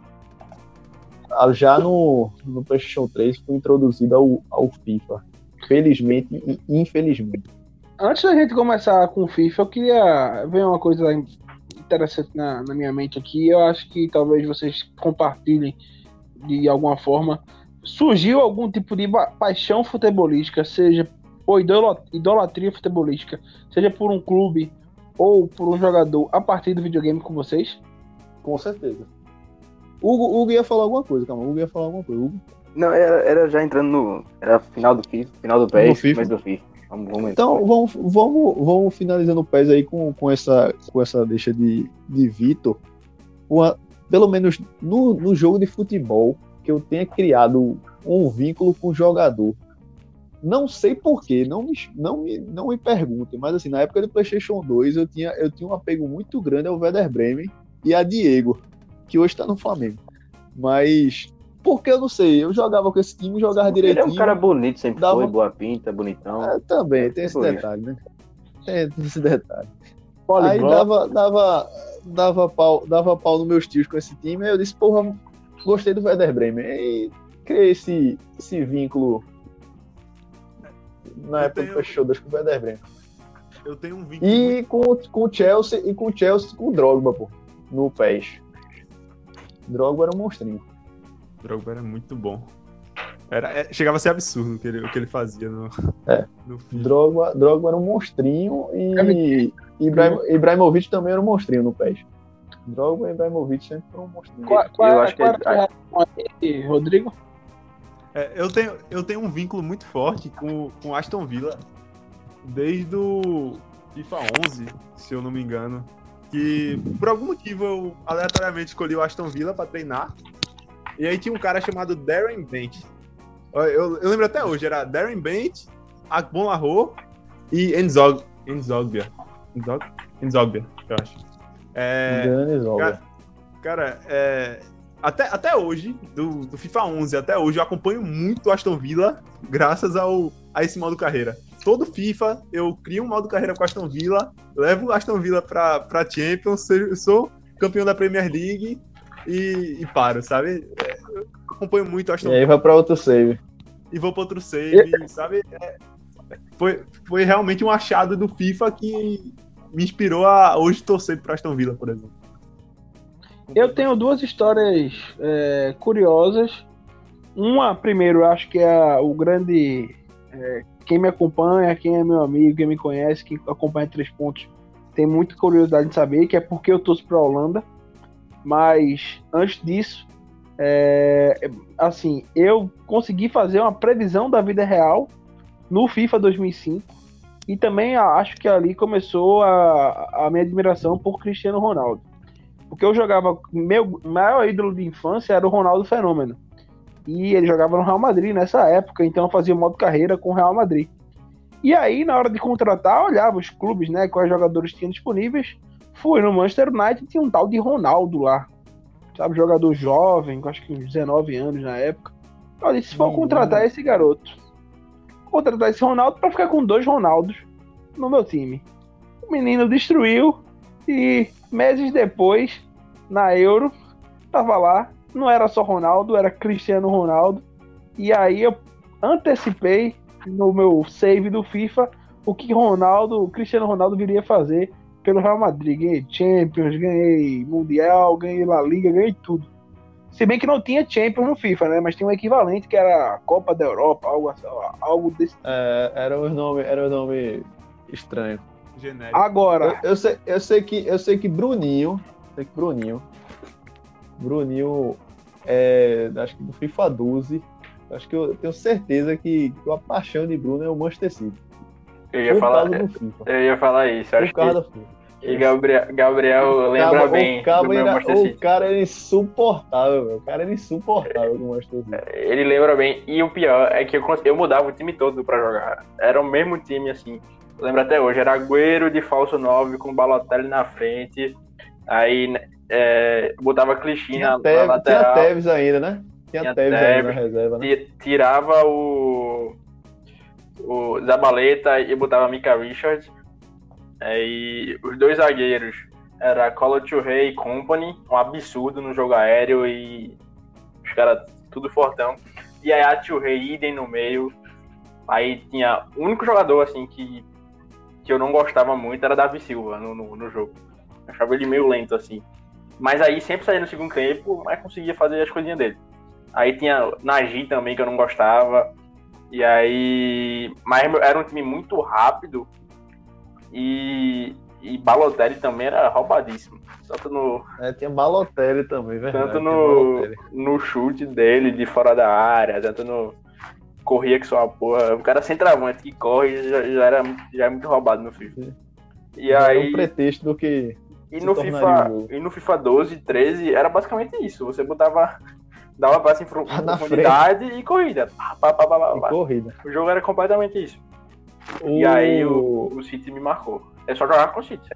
B: ah, já no, no PlayStation 3 foi introduzido ao, ao FIFA. Felizmente e infelizmente.
D: Antes da gente começar com o FIFA, eu queria ver uma coisa interessante na, na minha mente aqui. Eu acho que talvez vocês compartilhem de alguma forma. Surgiu algum tipo de paixão futebolística, seja ou idolatria futebolística, seja por um clube ou por um jogador a partir do videogame com vocês?
B: Com certeza. Hugo, Hugo ia falar alguma coisa, calma. Hugo ia falar alguma coisa. Hugo.
E: Não, era, era já entrando no. Era final do FIFA, final do PES, começo do FIFA. Vamos, vamos
B: Então, vamos, vamos, vamos finalizando o PES aí com, com, essa, com essa deixa de, de Vitor. Uma- pelo menos no, no jogo de futebol, que eu tenha criado um vínculo com o jogador. Não sei porquê, não me, não, me, não me perguntem, mas assim, na época do PlayStation 2 eu tinha, eu tinha um apego muito grande ao Werder Bremen e a Diego, que hoje está no Flamengo. Mas, porque eu não sei, eu jogava com esse time, jogava
E: Ele é
B: direitinho.
E: um cara bonito, sempre
B: Dava-
E: foi, boa pinta, bonitão.
B: É, também, tem esse
E: isso.
B: detalhe, né? Tem esse detalhe. Aí
D: Poliglot.
B: dava, dava, dava, pau, dava pau nos meus tios com esse time, aí eu disse, porra, gostei do Werder Bremen. E criei esse, esse vínculo na
C: Eu
B: época
C: tenho-
B: do Fechodas com o Werder Bremen.
C: Eu tenho um vínculo
B: E com, com o Chelsea, e com o Chelsea com o Drogba, pô, no PES. Drogba era um monstrinho.
C: Drogba era muito bom. Era, é, chegava a ser absurdo o que ele, o que ele fazia no,
B: É.
C: no.
B: Drogba, Drogba era um monstrinho e Ibrahim, Ibrahimovic também era um monstrinho no PES. Drogba e Ibrahimovic sempre foram um monstrinho.
D: Qual, qual,
E: Eu acho que
D: qual
E: é-
D: é a aí, Rodrigo?
C: É, eu, tenho, eu tenho um vínculo muito forte com com o Aston Villa desde o FIFA 11, se eu não me engano. Que por algum motivo eu aleatoriamente escolhi o Aston Villa pra treinar. E aí tinha um cara chamado Darren Bent. Eu, eu- lembro até hoje, era Darren Bent, Akbon Lahore e Enzog, Enzogbia. Enzog, Enzogbia, eu acho. É,
B: Zolga.
C: Cara, é, até, até hoje, do, do FIFA 11 até hoje, eu acompanho muito o Aston Villa, graças ao, a esse modo carreira. Todo FIFA, eu crio um modo carreira com o Aston Villa, levo o Aston Villa pra, pra Champions, sou, sou campeão da Premier League e, e paro, sabe? É, eu acompanho muito o Aston
B: E aí vai pra outro save.
C: e vou para outro save, sabe? É, foi, foi realmente um achado do FIFA que me inspirou a hoje torcer para Aston Villa, por exemplo.
D: Eu tenho duas histórias é, curiosas. Uma, primeiro, acho que é o grande. é, quem me acompanha, quem é meu amigo, quem me conhece, quem acompanha Três Pontos, tem muita curiosidade de saber, que é porque eu torço pra Holanda. Mas, antes disso, é, assim, eu consegui fazer uma previsão da vida real no FIFA 2005. E também acho que ali começou a, a minha admiração por Cristiano Ronaldo. Porque eu jogava. Meu maior ídolo de infância era o Ronaldo Fenômeno. E ele jogava no Real Madrid nessa época, então eu fazia modo carreira com o Real Madrid. E aí, na hora de contratar, eu olhava os clubes, né? Quais jogadores tinham disponíveis. Fui no Manchester United e tinha um tal de Ronaldo lá. Sabe, jogador jovem, com acho que uns 19 anos na época. Eu disse: vou
B: Uhum.
D: contratar esse garoto. Contratar esse Ronaldo pra ficar com dois Ronaldos no meu time. O menino destruiu e meses depois, na Euro, tava lá. Não era só Ronaldo, era Cristiano Ronaldo. E aí eu antecipei no meu save do FIFA o que Ronaldo, o Cristiano Ronaldo viria fazer pelo Real Madrid. Ganhei Champions, ganhei Mundial, ganhei La Liga, ganhei tudo. Se bem que não tinha Champions no FIFA, né? Mas tinha um equivalente que era a Copa da Europa, algo, algo desse.
B: É, era um nome, era um nome estranho.
C: Genérico.
D: Agora,
B: Eu, eu sei, eu sei que eu sei que Bruninho, sei que Bruninho, Bruninho é, acho que do FIFA 12, acho que eu tenho certeza que, que a paixão de Bruno é o Manchester City.
F: Eu ia falar, eu ia falar isso. Acho que,
B: do FIFA.
F: que Gabriel, Gabriel lembra
B: Cara,
F: bem
B: o, cara
F: do meu
B: era,
F: Manchester
B: o
F: City.
B: cara era insuportável, meu. O cara era insuportável do Manchester City.
F: Ele lembra bem. E o pior é que eu, eu mudava o time todo pra jogar. Era o mesmo time, assim. Lembro até hoje. Era Agüero de falso 9 com o Balotelli na frente. Aí é, botava Clichy
B: Tinha,
F: na,
B: Teve- tinha
F: lateral.
B: Tevez ainda, né? Tinha,
F: Tinha
B: Tevez ainda na reserva, né?
F: ti- Tirava o. O Zabaleta e botava Mika Richards. Aí os dois zagueiros era Colo Rei e Company, um absurdo no jogo aéreo e os caras tudo fortão. E aí a Rei idem no meio. Aí tinha o único jogador assim que, que eu não gostava muito era Davi Silva no, no, no jogo. Eu achava ele meio lento assim. Mas aí sempre saía no segundo tempo, mas conseguia fazer as coisinhas dele. Aí tinha Nagy também que eu não gostava. E aí. Mas era um time muito rápido. E, e Balotelli também era roubadíssimo. Tanto no,
B: É, tinha Balotelli também, verdade.
F: tanto no, no chute dele de fora da área, tanto no. Corria que só uma porra. O cara centroavante que corre já, já era, já é muito roubado no FIFA. E
B: Era
F: aí.
B: um pretexto do que.
F: E no, FIFA,
B: um
F: e no FIFA 12, 13, era basicamente isso. Você botava. Dava passe em profundidade e corrida. Pá, pá, pá, pá, pá,
B: em
F: pá.
B: corrida.
F: O jogo era completamente isso. E aí o, o City me marcou. É só jogar com o City.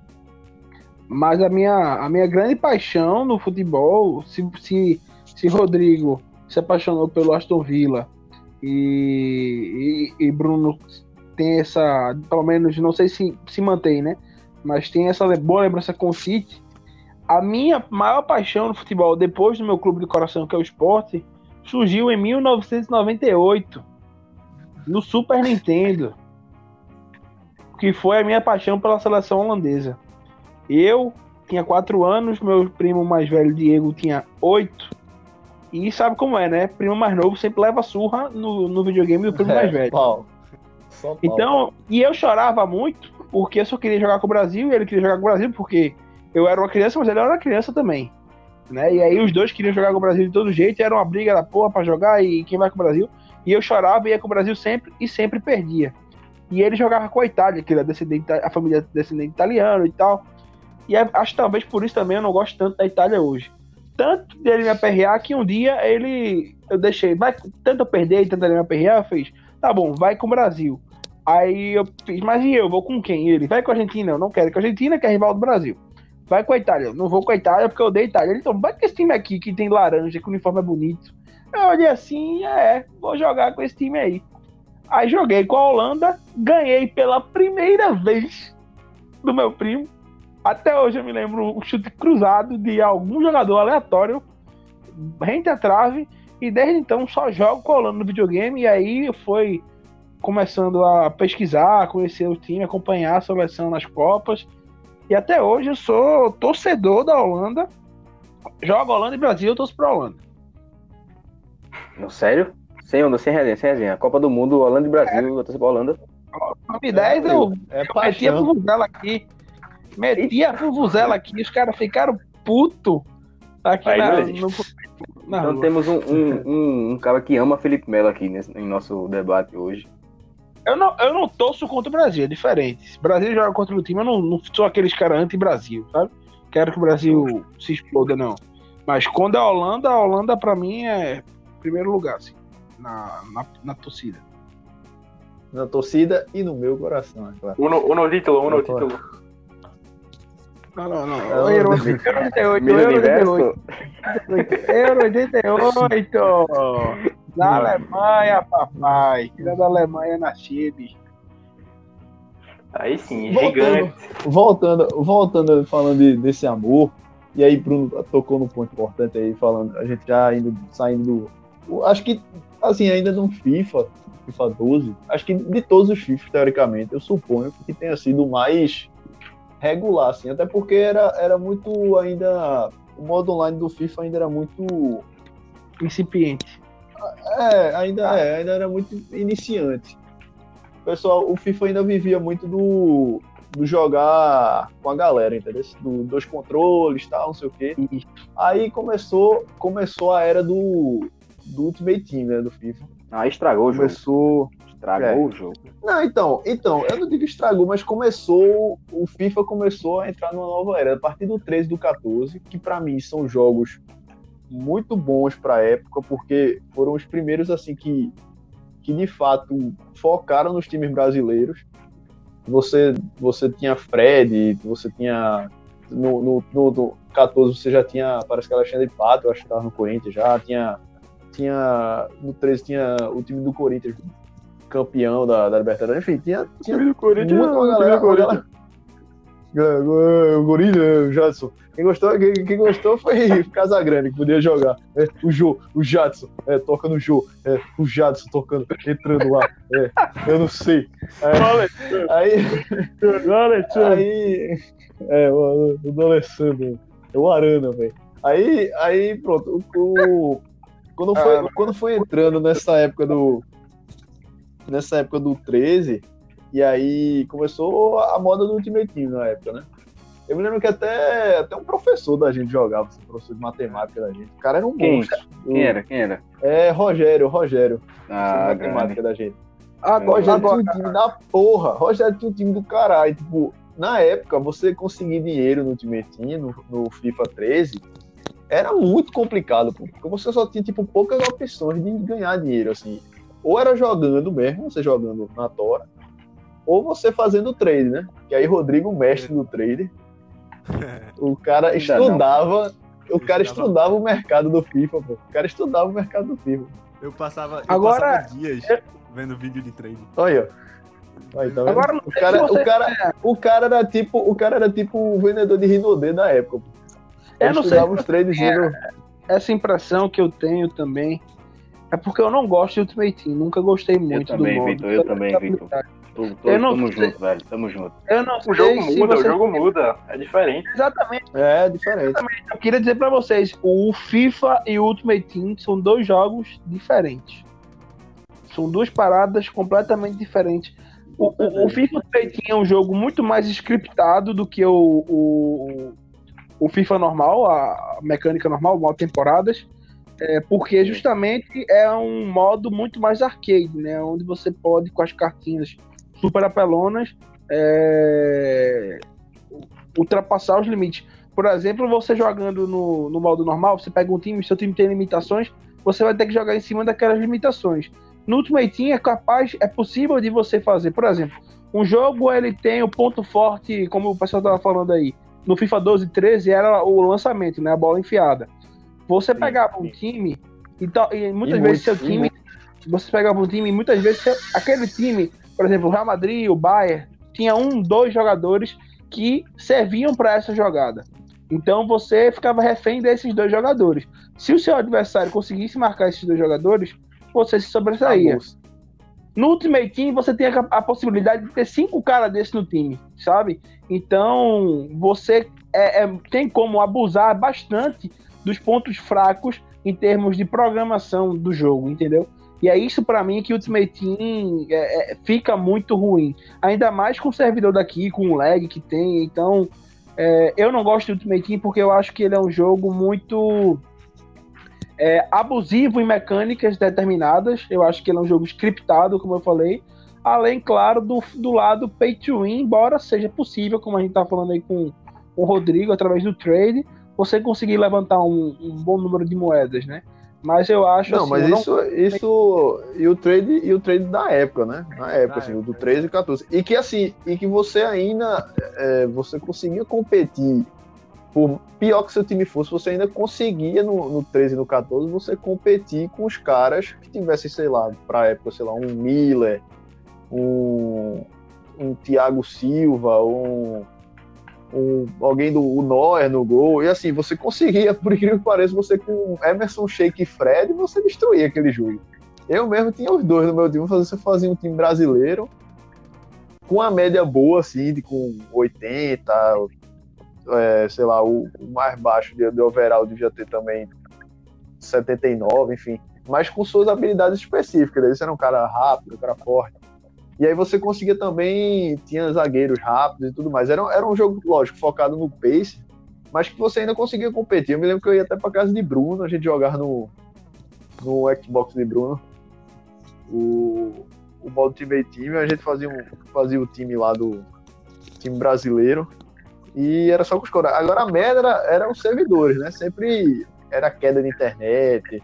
D: Mas a minha, a minha grande paixão no futebol, se, se, se Rodrigo se apaixonou pelo Aston Villa e, e, e Bruno tem essa, pelo menos, não sei se se mantém, né? Mas tem essa boa lembrança com o City. A minha maior paixão no futebol, depois do meu clube de coração, que é o esporte, surgiu em 1998, no Super Nintendo, que foi a minha paixão pela seleção holandesa. Eu tinha quatro anos, meu primo mais velho, Diego, tinha oito. E sabe como é, né? Primo mais novo sempre leva surra no, no videogame do primo mais
B: É,
D: velho.
B: pau.
D: Então, e eu chorava muito, porque eu só queria jogar com o Brasil, e ele queria jogar com o Brasil, porque eu era uma criança, mas ele era uma criança também. Né? E aí os dois queriam jogar com o Brasil de todo jeito, era uma briga da porra pra jogar, e quem vai com o Brasil. E eu chorava e ia com o Brasil sempre, e sempre perdia. E ele jogava com a Itália, que ele é descendente, a família é descendente italiano e tal. E acho que talvez por isso também eu não gosto tanto da Itália hoje. Tanto dele me aperrear que um dia ele. Eu deixei. Vai, tanto eu perder e tanto ele me aperrear, fiz. Tá bom, vai com o Brasil. Aí eu fiz, mas e eu? Vou com quem? Ele, vai com a Argentina, eu não quero, que a Argentina que é rival do Brasil. Vai com a Itália, eu não vou com a Itália porque eu odeio a Itália. Ele, então, vai com esse time aqui que tem laranja, que o uniforme é bonito. Eu olhei assim, é, vou jogar com esse time aí. Aí joguei com a Holanda, ganhei pela primeira vez do meu primo. Até hoje eu me lembro um chute cruzado de algum jogador aleatório, rente à trave, e desde então só jogo Holanda no videogame, e aí foi começando a pesquisar, conhecer o time, acompanhar a seleção nas Copas. E até hoje eu sou torcedor da Holanda. Jogo Holanda e Brasil, eu torço pra Holanda.
E: Não, sério? Sem onda, sem resenha, sem resenha. Copa do Mundo, Holanda e Brasil, eu torço pra Holanda.
D: 2010 eu
B: É
D: Eu metia a
B: paixão.
D: Vuvuzela Metia a Vuvuzela aqui. Os caras ficaram puto aqui
F: Aí
D: na, no- na
E: Então
D: rua.
E: temos um, um, um, um cara que ama Felipe Melo aqui nesse, em nosso debate hoje.
D: Eu, não, eu não torço contra o Brasil, é diferente. Se o Brasil joga contra o time, eu não, não sou aqueles caras anti-Brasil, sabe? Quero que o Brasil se exploda, não. Mas quando é a Holanda, a Holanda pra mim é primeiro lugar, assim, na, na, na torcida.
B: Na torcida e no meu coração, é claro.
F: Uno, uno título, uno
B: Opa.
F: título.
D: Não, não, não.
B: É o-
D: Euro 88, Euro
E: Miss
D: 88.
E: Universo,
D: Euro 88! Na Alemanha, papai. Tira da Alemanha na Chile.
F: Aí sim, gigante.
B: voltando, voltando falando de- desse amor, e aí Bruno tocou num ponto importante aí, falando, a gente já indo, saindo do. Acho que, assim, ainda no FIFA, FIFA 12, acho que de todos os FIFA, teoricamente, eu suponho que tenha sido mais regular, assim, até porque era, era muito ainda. O modo online do FIFA ainda era muito.
D: Incipiente.
B: É, ainda, é, ainda era muito iniciante. O pessoal, o FIFA ainda vivia muito do, do jogar com a galera, entendeu? Do, dos controles tal, não sei o quê. Aí começou, começou a era do, do Ultimate Team, né, do FIFA.
E: Ah, estragou o jogo.
B: Começou...
E: Estragou
B: É.
E: o jogo.
B: Não, então, então, eu não digo estragou, mas começou, o FIFA começou a entrar numa nova era, a partir do 13 e do 14, que pra mim são jogos muito bons pra época, porque foram os primeiros, assim, que, que de fato focaram nos times brasileiros. Você, você tinha Fred, você tinha, no, no, no, no 14 você já tinha, parece que Alexandre Pato, eu acho que tava no Corinthians já, tinha, tinha, no 13 tinha o time do Corinthians campeão da, da Libertadores, enfim, tinha, tinha
F: do Corinthians,
B: muito uma galera, galera... É, O Gorila, o Jadson. Quem gostou, quem, quem gostou foi Casagrande, que podia jogar. É, o Jô, o Jadson, é, toca no Jô. É, o Jadson tocando, entrando lá. É, eu não sei. É, aí, aí, é, o, o Alessandro, é o Arana, velho. Aí, aí, pronto, o, o- quando, foi, quando foi entrando nessa época do. Nessa época do 13, e aí começou a moda do Ultimate Team na época, né? Eu me lembro que até, até um professor da gente jogava, um professor de matemática da gente. O cara era um
E: Quem?
B: monstro.
E: Quem era? Quem era?
B: É Rogério, Rogério.
E: Ah,
B: de matemática da gente.
D: Agora,
B: Rogério tinha um time da porra. Rogério tinha um time do caralho. Tipo, na época, você conseguir dinheiro no Ultimate Team, no, no FIFA 13, era muito complicado, pô, porque você só tinha, tipo, poucas opções de ganhar dinheiro, assim. Ou era jogando mesmo, você jogando na Tora, ou você fazendo trade, né? Que aí Rodrigo, mestre do trade, o cara estudava... O cara
C: estudava-
B: o mercado do FIFA, pô. O cara estudava o mercado do FIFA.
C: Eu passava, eu
D: Agora,
C: passava dias vendo vídeo de treino.
B: Olha aí, tá?
D: Agora, não
B: o cara,
D: você-
B: o, cara, o cara era tipo, o cara era tipo o vendedor de Rinodê da época. pô.
D: Eu
B: Ele
D: não sei
B: os tradezinhos.
D: essa impressão que eu tenho também é porque eu não gosto de Ultimate Team, nunca gostei muito
E: também,
D: do modo.
E: Vitor, eu também, Vitor. Tô, tô,
D: Eu não
E: tamo
D: sei.
E: junto, velho. Tamo junto.
D: Eu não
F: O
D: sei
F: jogo
D: se
F: muda, o jogo muda. É diferente.
D: Exatamente.
B: É, diferente.
D: Eu queria dizer pra vocês, o FIFA e o Ultimate Team são dois jogos diferentes. São duas paradas completamente diferentes. O, o, o FIFA Ultimate Team é um jogo muito mais scriptado do que o, o, o FIFA normal, a mecânica normal, o modo temporadas. É, porque justamente é um modo muito mais arcade, né? Onde você pode, com as cartinhas super apelonas, é, ultrapassar os limites. Por exemplo, você jogando no, no modo normal, você pega um time, seu time tem limitações, você vai ter que jogar em cima daquelas limitações. No Ultimate Team é capaz, é possível de você fazer, por exemplo, um jogo ele tem o ponto forte, como o pessoal estava falando aí, no FIFA 12 e 13 era o lançamento, né, a bola enfiada. Você
E: Sim,
D: pegava um
E: sim.
D: time e, tal- e muitas
B: E
D: vezes
B: muito,
D: seu time, você pegava um time e muitas vezes seu- aquele time, por exemplo, o Real Madrid, o Bayern, tinha um, dois jogadores que serviam para essa jogada. Então você ficava refém desses dois jogadores. Se o seu adversário conseguisse marcar esses dois jogadores, você se sobressaía.
B: Acabou-se.
D: No Ultimate Team, você tem a, a possibilidade de ter cinco caras desses no time, sabe? Então, você é- é- tem como abusar bastante dos pontos fracos em termos de programação do jogo, entendeu? E é isso pra mim que o Ultimate Team é- é- fica muito ruim. Ainda mais com o servidor daqui, com o lag que tem. Então, é, eu não gosto do Ultimate Team porque eu acho que ele é um jogo muito é, abusivo em mecânicas determinadas. Eu acho que ele é um jogo scriptado, como eu falei. Além, claro, do, do lado pay to win, embora seja possível, como a gente tá falando aí com, com o Rodrigo, através do trade, você conseguir levantar um, um bom número de moedas, né? Mas eu acho
B: Não,
D: assim,
B: mas
D: eu não-
B: isso, isso e o trade e o trade da época, né? Na época,
C: Da
B: assim,
C: época.
B: o do 13 e 14. E que assim, e que você ainda é, você conseguia competir por pior que seu time fosse, você ainda conseguia no, no 13 e no 14 você competir com os caras que tivessem, sei lá, pra época, sei lá, um Miller, um, um Thiago Silva, um, um alguém do o no gol. E assim, você conseguia, por incrível que pareça, você com Emerson, Sheik e Fred, você destruía aquele jogo. Eu mesmo tinha os dois no meu time, você fazia um time brasileiro com a média boa, assim, de com 80, é, sei lá, o, o mais baixo de, de overall devia ter também 79, enfim. Mas com suas habilidades específicas. Daí você era um cara rápido, um cara forte. E aí você conseguia também, tinha zagueiros rápidos e tudo mais. Era, era um jogo, lógico, focado no pace, mas que você ainda conseguia competir. Eu me lembro que eu ia até pra casa de Bruno, a gente jogava no, no Xbox de Bruno. O, o modo Ultimate Team, a gente fazia, um, fazia o time lá do time brasileiro. E era só com os corais. Agora a merda era, era os servidores, né? Sempre era queda de internet.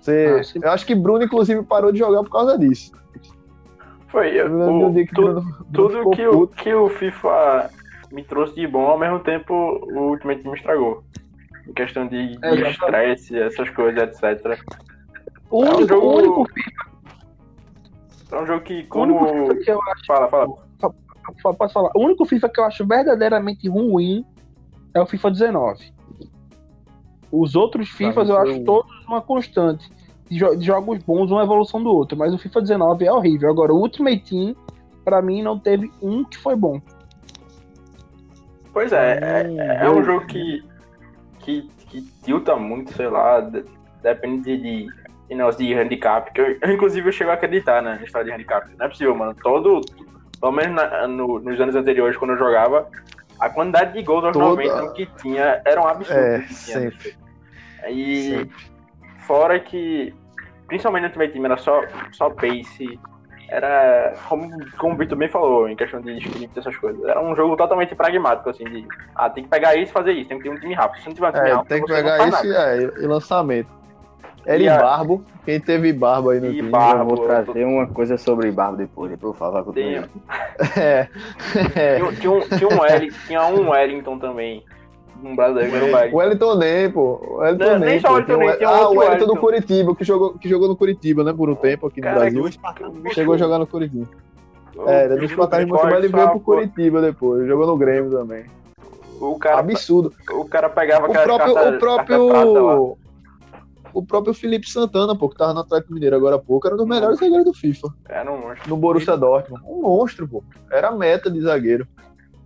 B: Você,
D: Ah,
B: eu acho que Bruno, inclusive, parou de jogar por causa disso.
F: Foi,
B: Eu
F: o,
B: que
F: tudo,
B: Bruno,
F: tudo que, o, que o FIFA me trouxe de bom, ao mesmo tempo o Ultimate Team estragou. Em questão de
D: É,
F: de estresse, essas coisas, etc.
D: O
F: É um
D: único,
F: jogo-
D: o único
F: É um jogo que,
D: O
F: como.
D: único FIFA que eu acho.
F: Fala, fala.
D: Posso falar? O único FIFA que eu acho verdadeiramente ruim é o FIFA 19. Os outros FIFAs eu acho todos uma constante. De, jo- de jogos bons, uma evolução do outro. Mas o FIFA 19 é horrível. Agora, o Ultimate Team, pra mim, não teve um que foi bom.
F: Pois é, é,
B: Hum,
F: é
B: eu-
F: um jogo que, que, que tilta muito, sei lá, de- depende de, de, de negócio de handicap, que eu, eu, inclusive eu chego a acreditar né, na história de handicap. Não é possível, mano. Todo, pelo menos na- no- nos anos anteriores, quando eu jogava, a quantidade de gols aos
B: Toda-
F: 90 que tinha era um absurdo.
B: É,
F: tinha.
B: sempre.
F: E
B: sempre.
F: fora que, principalmente no Ultimate Team, era só, só pace. Era, como, como o Vitor bem falou, em questão de script, essas coisas. Era um jogo totalmente pragmático, assim, de, ah, tem que pegar isso e fazer isso, tem que ter um time rápido. Se não tiver um time
B: É,
F: rápido,
B: tem que pegar isso é, e lançamento. Era
F: E a-
B: Barbo. Quem teve Barbo aí no
F: E
B: time.
F: Barbo.
E: Eu vou trazer uma coisa sobre Barbo depois, com o
F: Tem-.
B: É. é.
F: Tinha, tinha um, tinha, um Wellington, tinha um Wellington também. Um brasileiro que era o Wellington.
B: Nem, pô. O Wellington
F: Não,
B: nem,
F: nem só Wellington nem, tinha
B: ah, o Wellington do. Curitiba, que jogou, que jogou no Curitiba, né, por um tempo aqui no
F: Cara,
B: Brasil. Chegou a jogar no Curitiba. É, era do Espartaco de Montreal, ele veio pro Curitiba depois. Jogou no Grêmio também.
F: O cara,
B: Absurdo.
F: o cara pegava
B: O próprio,
F: cartas-
B: o próprio. O próprio Felipe Santana, pô, que tava no Atlético Mineiro agora há pouco, era um dos melhores zagueiros do FIFA.
F: Era um monstro.
B: No Borussia Dortmund. Um monstro, pô. Era a meta de zagueiro.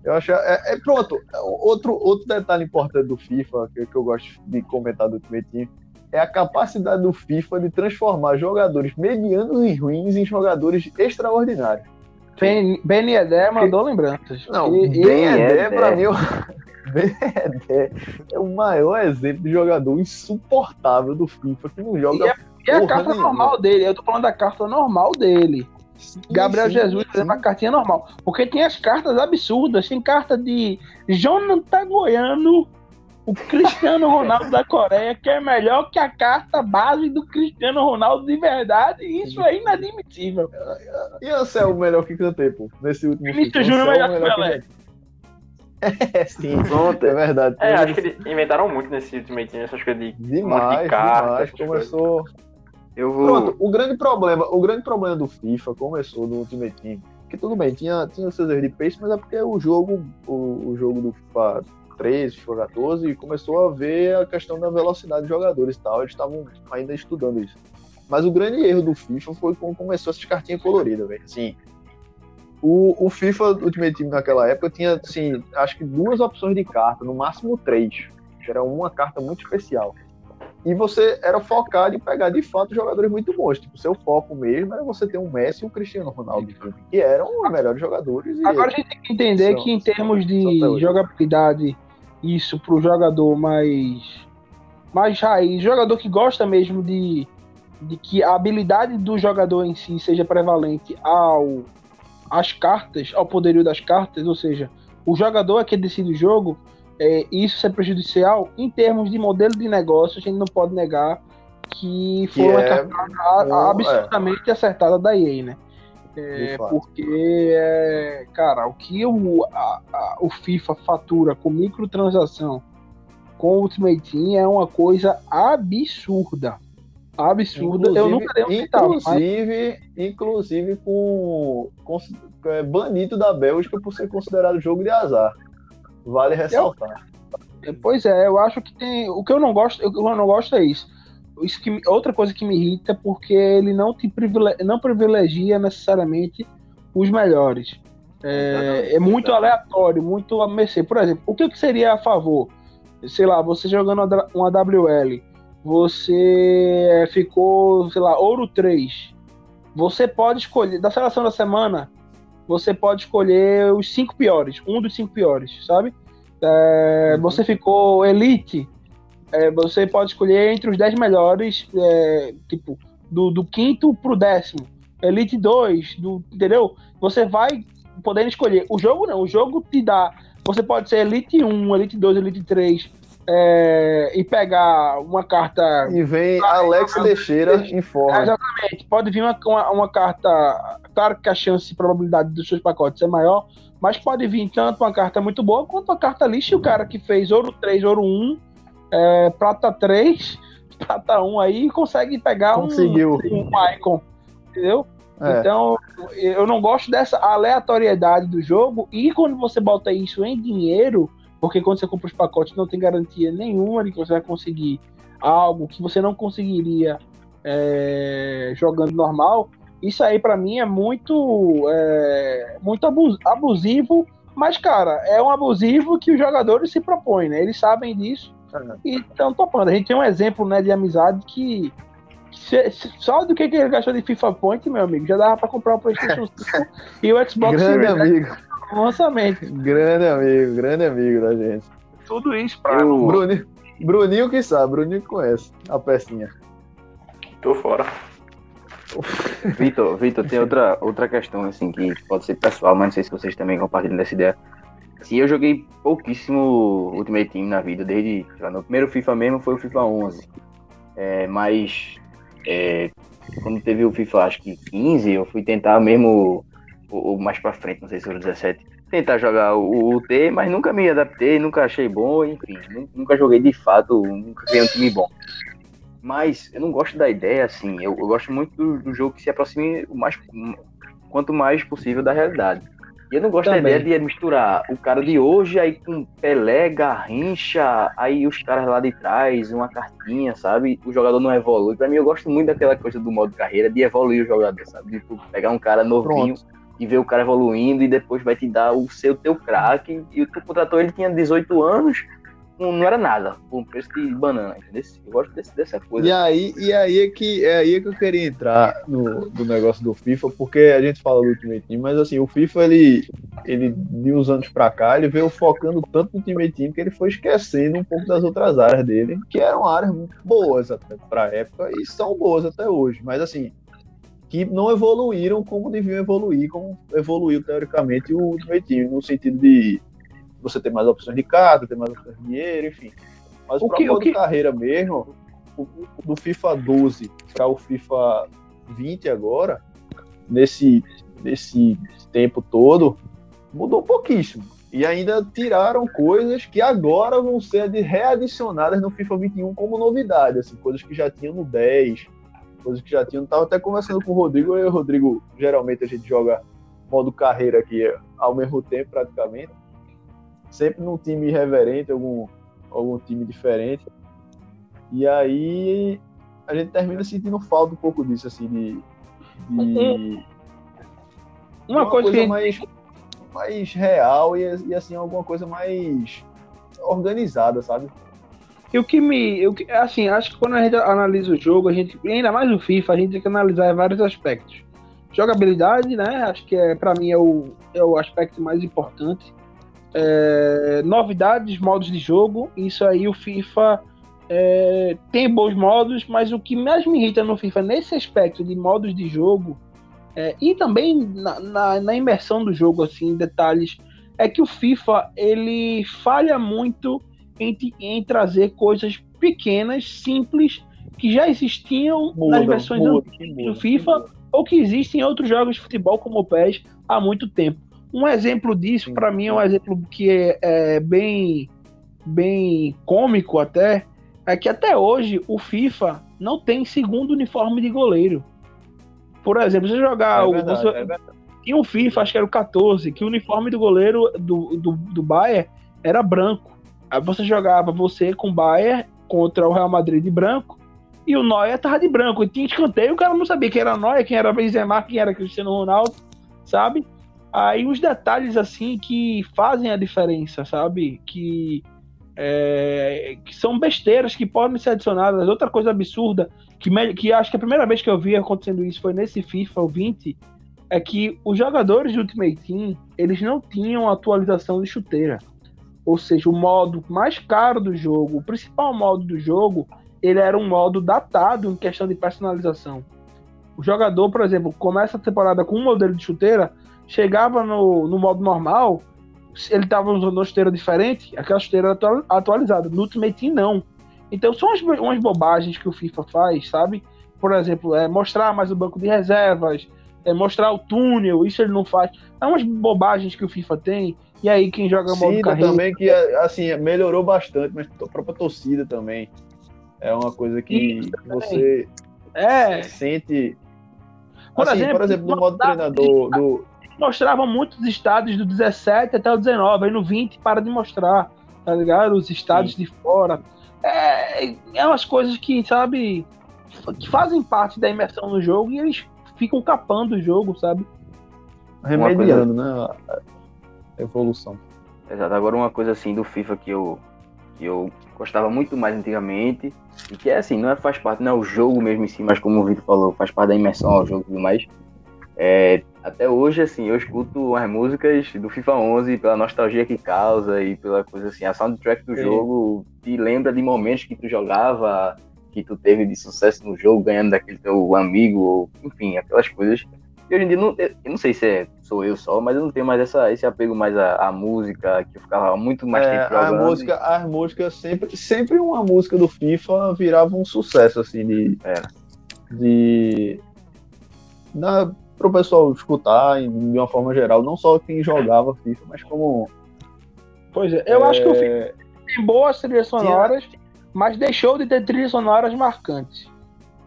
B: Eu acho. É, é pronto. Outro, outro detalhe importante do FIFA, que, que eu gosto de comentar do Ultimate Team, é a capacidade do FIFA de transformar jogadores medianos e ruins em jogadores extraordinários.
D: Ben, ben Yedder mandou lembranças.
B: Não,
D: E- e-
B: Ben
E: é,
B: Yedder, pra
E: é.
B: mim, Ben Yedder é o maior exemplo de jogador insuportável do FIFA, que não joga
D: E E a
B: Porra
D: carta
B: nenhuma.
D: normal dele, eu tô falando da carta normal dele. Gabriel
B: sim,
D: Jesus
B: sim.
D: fazendo uma cartinha normal. Porque tem as cartas absurdas, tem carta de Jonathan Goiano, o Cristiano Ronaldo da Coreia, que é melhor que a carta base do Cristiano Ronaldo de verdade, e isso é inadmissível.
B: E esse é o melhor que cantei, pô, nesse último
D: Vinícius. Júnior
B: é o
D: melhor que
B: melhor
D: Pelé.
B: É, sim,
E: Pronto.
B: é verdade.
F: É, acho que eles inventaram muito nesse Ultimate Team, essas coisas de
B: Demais,
F: de carta,
B: demais.
F: coisas.
B: Começou.
E: Eu vou.
B: Pronto, o grande problema, o grande problema do FIFA começou no Ultimate Team. Que tudo bem, tinha, tinha seus erros de pace, mas é porque o jogo, o, o jogo do FIFA 13, FIFA 14, começou a ver a questão da velocidade dos jogadores e tal. Eles estavam ainda estudando isso. Mas o grande erro do FIFA foi quando começou essas cartinhas coloridas, velho. Assim, o, o FIFA Ultimate Team naquela época tinha, assim, acho que duas opções de carta, no máximo três. Era uma carta muito especial. E você era focado em pegar de fato jogadores muito bons. Tipo, seu foco mesmo era você ter um Messi e um Cristiano Ronaldo, que eram os melhores jogadores. E
D: Agora a gente tem que entender
B: São-
D: que em termos de jogabilidade, isso pro jogador mais mais raiz, jogador que gosta mesmo de, de que a habilidade do jogador em si seja prevalente ao às cartas, ao poderio das cartas, ou seja, o jogador é que decide o jogo, é, isso é prejudicial em termos de modelo de negócio, a gente não pode negar que foi
B: Que
D: uma
B: é
D: cartada a-
B: um-
D: absurdamente acertada da EA, né? É, porque, é, cara, o que o, a- a- o FIFA fatura com microtransação com o Ultimate Team é uma coisa absurda. Absurda. Eu nunca dei um centavo, mas
B: inclusive, inclusive com, com é, banido da Bélgica por ser considerado jogo de azar. Vale ressaltar.
D: Pois é, eu acho que tem. O que eu não gosto, eu não gosto é isso. Isso que, outra coisa que me irrita é porque ele não te privile- não privilegia necessariamente os melhores. É, é muito aleatório, muito a mercê. Por exemplo, o que, que seria a favor? Sei lá, você jogando uma WL, você ficou, sei lá, ouro 3. Você pode escolher, da seleção da semana, você pode escolher os cinco piores, um dos cinco piores, sabe? É,
B: Uhum.
D: Você ficou elite, é, você pode escolher entre os 10 melhores, é, tipo, do, do quinto pro décimo. Elite 2, do, entendeu? Você vai podendo escolher. O jogo não, o jogo te dá. Você pode ser Elite 1, Elite 2, Elite 3 é, e pegar uma carta
B: E vem Alex Teixeira em
D: é,
B: forma.
D: exatamente. Pode vir uma, uma, uma carta. Claro que a chance e probabilidade dos seus pacotes é maior, mas pode vir tanto uma carta muito boa quanto uma carta lixo. E o cara que fez ouro 3, ouro 1, é, prata 3, prata 1 aí consegue pegar um,
B: Conseguiu.
D: um icon. Entendeu?
B: É.
D: Então, eu não gosto dessa aleatoriedade do jogo. E quando você bota isso em dinheiro, porque quando você compra os pacotes não tem garantia nenhuma de que você vai conseguir algo que você não conseguiria é, jogando normal. Isso aí pra mim é muito, é, muito abus- abusivo. Mas, cara, é um abusivo que os jogadores se propõem, né? Eles sabem disso e estão topando. A gente tem um exemplo né, de amizade que se- se- só do que, ele gastou de FIFA Point, meu amigo, já dava pra comprar o PlayStation 5 e o Xbox
B: Grande
D: Series X
B: amigo.
D: no lançamento.
B: Grande amigo, grande amigo da gente.
D: Tudo isso pra.
E: Eu-
B: Bruninho, Bruninho que sabe, Bruninho que conhece a pecinha.
F: Tô fora.
E: Vitor, Vitor, tem outra, outra questão, assim, que pode ser pessoal, mas não sei se vocês também compartilham dessa ideia. Sim, eu joguei pouquíssimo Ultimate Team na vida, desde. lá, No primeiro FIFA mesmo foi o FIFA 11. É, mas. é, quando teve o FIFA, acho que 15, eu fui tentar mesmo. O, mais pra frente, não sei se foi o 17. Tentar jogar o, UT, mas nunca me adaptei, nunca achei bom, enfim. nu- Nunca joguei de fato, nunca criei um time bom. Mas eu não gosto da ideia, assim. Eu, eu gosto muito do, do jogo que se aproxime o mais, quanto mais possível da realidade. E eu não gosto
D: Também.
E: da ideia de misturar o cara de hoje aí com Pelé, Garrincha, aí os caras lá de trás, uma cartinha, sabe? O jogador não evolui. Pra mim, eu gosto muito daquela coisa do modo carreira, de evoluir o jogador, sabe? De tu pegar um cara novinho e ver o cara evoluindo e depois vai te dar o seu teu craque. E tu contratou ele, tinha 18 anos, não, não era nada, por um preço de banana, entendeu? Eu gosto desse, dessa coisa.
B: E aí, e aí é que é aí que eu queria entrar no, no negócio do FIFA, porque a gente fala do Ultimate Team, mas assim, o FIFA ele, ele de uns anos pra cá, ele veio focando tanto no Ultimate Team que ele foi esquecendo um pouco das outras áreas dele, que eram áreas muito boas até pra época e são boas até hoje, mas assim, que não evoluíram como deviam evoluir, como evoluiu teoricamente o Ultimate Team, no sentido de você ter mais opções de carta, ter mais opções de dinheiro, enfim. Mas
D: O que- o
B: modo
D: que-
B: carreira mesmo, o- do FIFA 12 para o FIFA 20 agora, nesse, nesse tempo todo, mudou pouquíssimo. E ainda tiraram coisas que agora vão ser readicionadas no FIFA 21 como novidade, assim, coisas que já tinham no 10, coisas que já tinham. Tava até conversando com o Rodrigo, e o Rodrigo, geralmente a gente joga modo carreira aqui ao mesmo tempo, praticamente. Sempre num time irreverente, algum, algum time diferente. E aí a gente termina sentindo falta um pouco disso, assim, de. de
D: Uma, coisa, que a gente-
B: mais, mais real e, e assim, alguma coisa mais organizada, sabe?
D: E o que me. Eu, que- assim, acho que quando a gente analisa o jogo, a gente. Ainda mais o FIFA, a gente tem que analisar vários aspectos. Jogabilidade, né? Acho que é, pra mim é o, é o aspecto mais importante. É, novidades, modos de jogo. Isso aí o FIFA é, tem bons modos, mas o que mais me irrita no FIFA nesse aspecto de modos de jogo é, e também na, na, na imersão do jogo, assim, detalhes, é que o FIFA ele falha muito em, em trazer coisas pequenas, simples, que já existiam nas versões
B: muda,
D: antigas
B: muda,
D: do FIFA
B: muda.
D: ou que existem em outros jogos de futebol como o PES há muito tempo. Um exemplo disso, para mim, é um exemplo que é, é bem, bem cômico até, é que até hoje o FIFA não tem segundo uniforme de goleiro. Por exemplo, você jogar
B: É
D: o.
B: verdade,
D: você-
B: é
D: tinha um FIFA, acho que era o 14, que o uniforme do goleiro do, do, do Bayern era branco. Aí você jogava você com o Bayern contra o Real Madrid de branco e o Neuer tava de branco. E tinha escanteio, o cara não sabia quem era Neuer, quem era Benzema, quem era Cristiano Ronaldo, sabe? Aí os detalhes assim que fazem a diferença, sabe? Que, é, que são besteiras que podem ser adicionadas. Outra coisa absurda, que, me- que acho que a primeira vez que eu vi acontecendo isso foi nesse FIFA, o 20, é que os jogadores de Ultimate Team, eles não tinham atualização de chuteira. Ou seja, o modo mais caro do jogo, o principal modo do jogo, ele era um modo datado em questão de personalização. O jogador, por exemplo, começa a temporada com um modelo de chuteira, chegava no, no modo normal, ele estava usando uma chuteira diferente, aquela chuteira era atu- atualizada. No Ultimate Team, não. Então são umas, umas bobagens que o FIFA faz, sabe? Por exemplo, é mostrar mais o banco de reservas, é mostrar o túnel, isso ele não faz. É umas bobagens que o FIFA tem, e aí quem joga modo
B: Torcida
D: carreira...
B: também, que assim, melhorou bastante, mas a própria torcida também é uma coisa que
D: Isso
B: você
D: É,
B: sente.
D: Por
B: assim,
D: exemplo,
B: por exemplo, no modo treinador do.
D: Mostrava muitos estádios do 17 até o 19, aí no 20 para de mostrar, tá ligado? Os estádios de fora. É, é umas coisas que, sabe, que fazem parte da imersão no jogo e eles ficam capando o jogo, sabe?
B: remediando, né? A a evolução.
E: Exato. Agora uma coisa assim do FIFA que eu, que eu gostava muito mais antigamente, e que é assim, não é, faz parte, não é o jogo mesmo em si, mas como o Vitor falou, faz parte da imersão ao jogo e tudo mais. É, até hoje, assim, eu escuto as músicas do FIFA 11 pela nostalgia que causa e pela coisa assim. A soundtrack do
B: Sim.
E: jogo te lembra de momentos que tu jogava, que tu teve de sucesso no jogo, ganhando daquele teu amigo, ou, enfim, aquelas coisas. E hoje em dia, não, eu não sei se é, sou eu só, mas eu não tenho mais essa, esse apego mais à, à música, que eu ficava muito mais
B: É,
E: tempo
B: a
E: jogando.
B: música, as músicas sempre, sempre uma música do FIFA virava um sucesso assim de,
E: Era.
B: de na, pro pessoal escutar em- de uma forma geral, não só quem jogava FIFA, mas como
D: Pois é, eu acho que o FIFA
B: é,
D: tem boas trilhas sonoras, mas deixou de ter trilhas sonoras marcantes.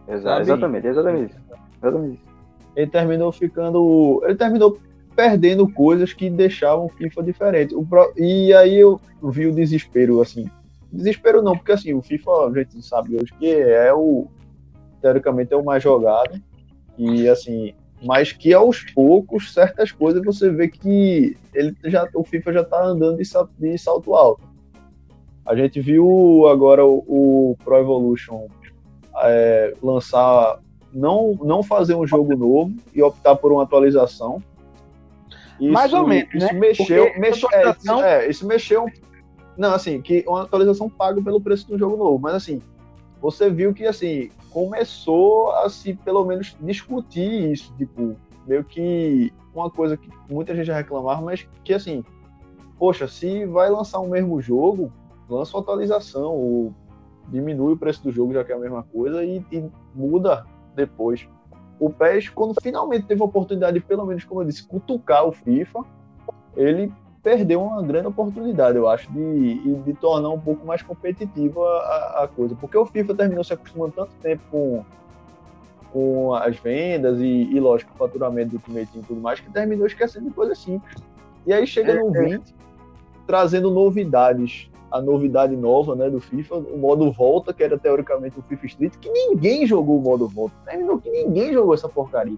E: Exa-
B: sabe?
E: exatamente, exatamente isso. Exatamente isso.
B: ele terminou ficando. Ele terminou perdendo coisas que deixavam o FIFA diferente. O pro- e aí eu vi o desespero, assim. Desespero não, porque assim, o FIFA, a gente sabe hoje que é o. Teoricamente é o mais jogado. E assim. Mas que aos poucos, certas coisas você vê que ele já, o FIFA já tá andando de, sa- de salto alto. A gente viu agora o, o Pro Evolution é, lançar não, não fazer um jogo novo e optar por uma atualização. Isso,
D: Mais ou menos,
B: isso
D: né?
B: mexeu,
D: Porque
B: mexeu é,
D: atualização-
B: isso, é, isso mexeu. Não, assim, que uma atualização paga pelo preço do jogo novo, mas assim, você viu que assim começou a se pelo menos discutir isso, tipo, meio que uma coisa que muita gente já reclamava, mas que assim, poxa, se vai lançar o mesmo jogo, lança uma atualização, ou diminui o preço do jogo, já que é a mesma coisa, e, e muda depois. O PES, quando finalmente teve a oportunidade, de, pelo menos, como eu disse, cutucar o FIFA, ele perdeu uma grande oportunidade, eu acho, de, de tornar um pouco mais competitiva a, a coisa. Porque o FIFA terminou se acostumando tanto tempo com, com as vendas e, e, lógico, o faturamento do Ultimate Team e tudo mais, que terminou esquecendo de coisas simples. E aí chega no 20, trazendo novidades. A novidade nova né, do FIFA, o modo volta, que era teoricamente o FIFA Street, que ninguém jogou o modo volta. Terminou que ninguém jogou essa porcaria.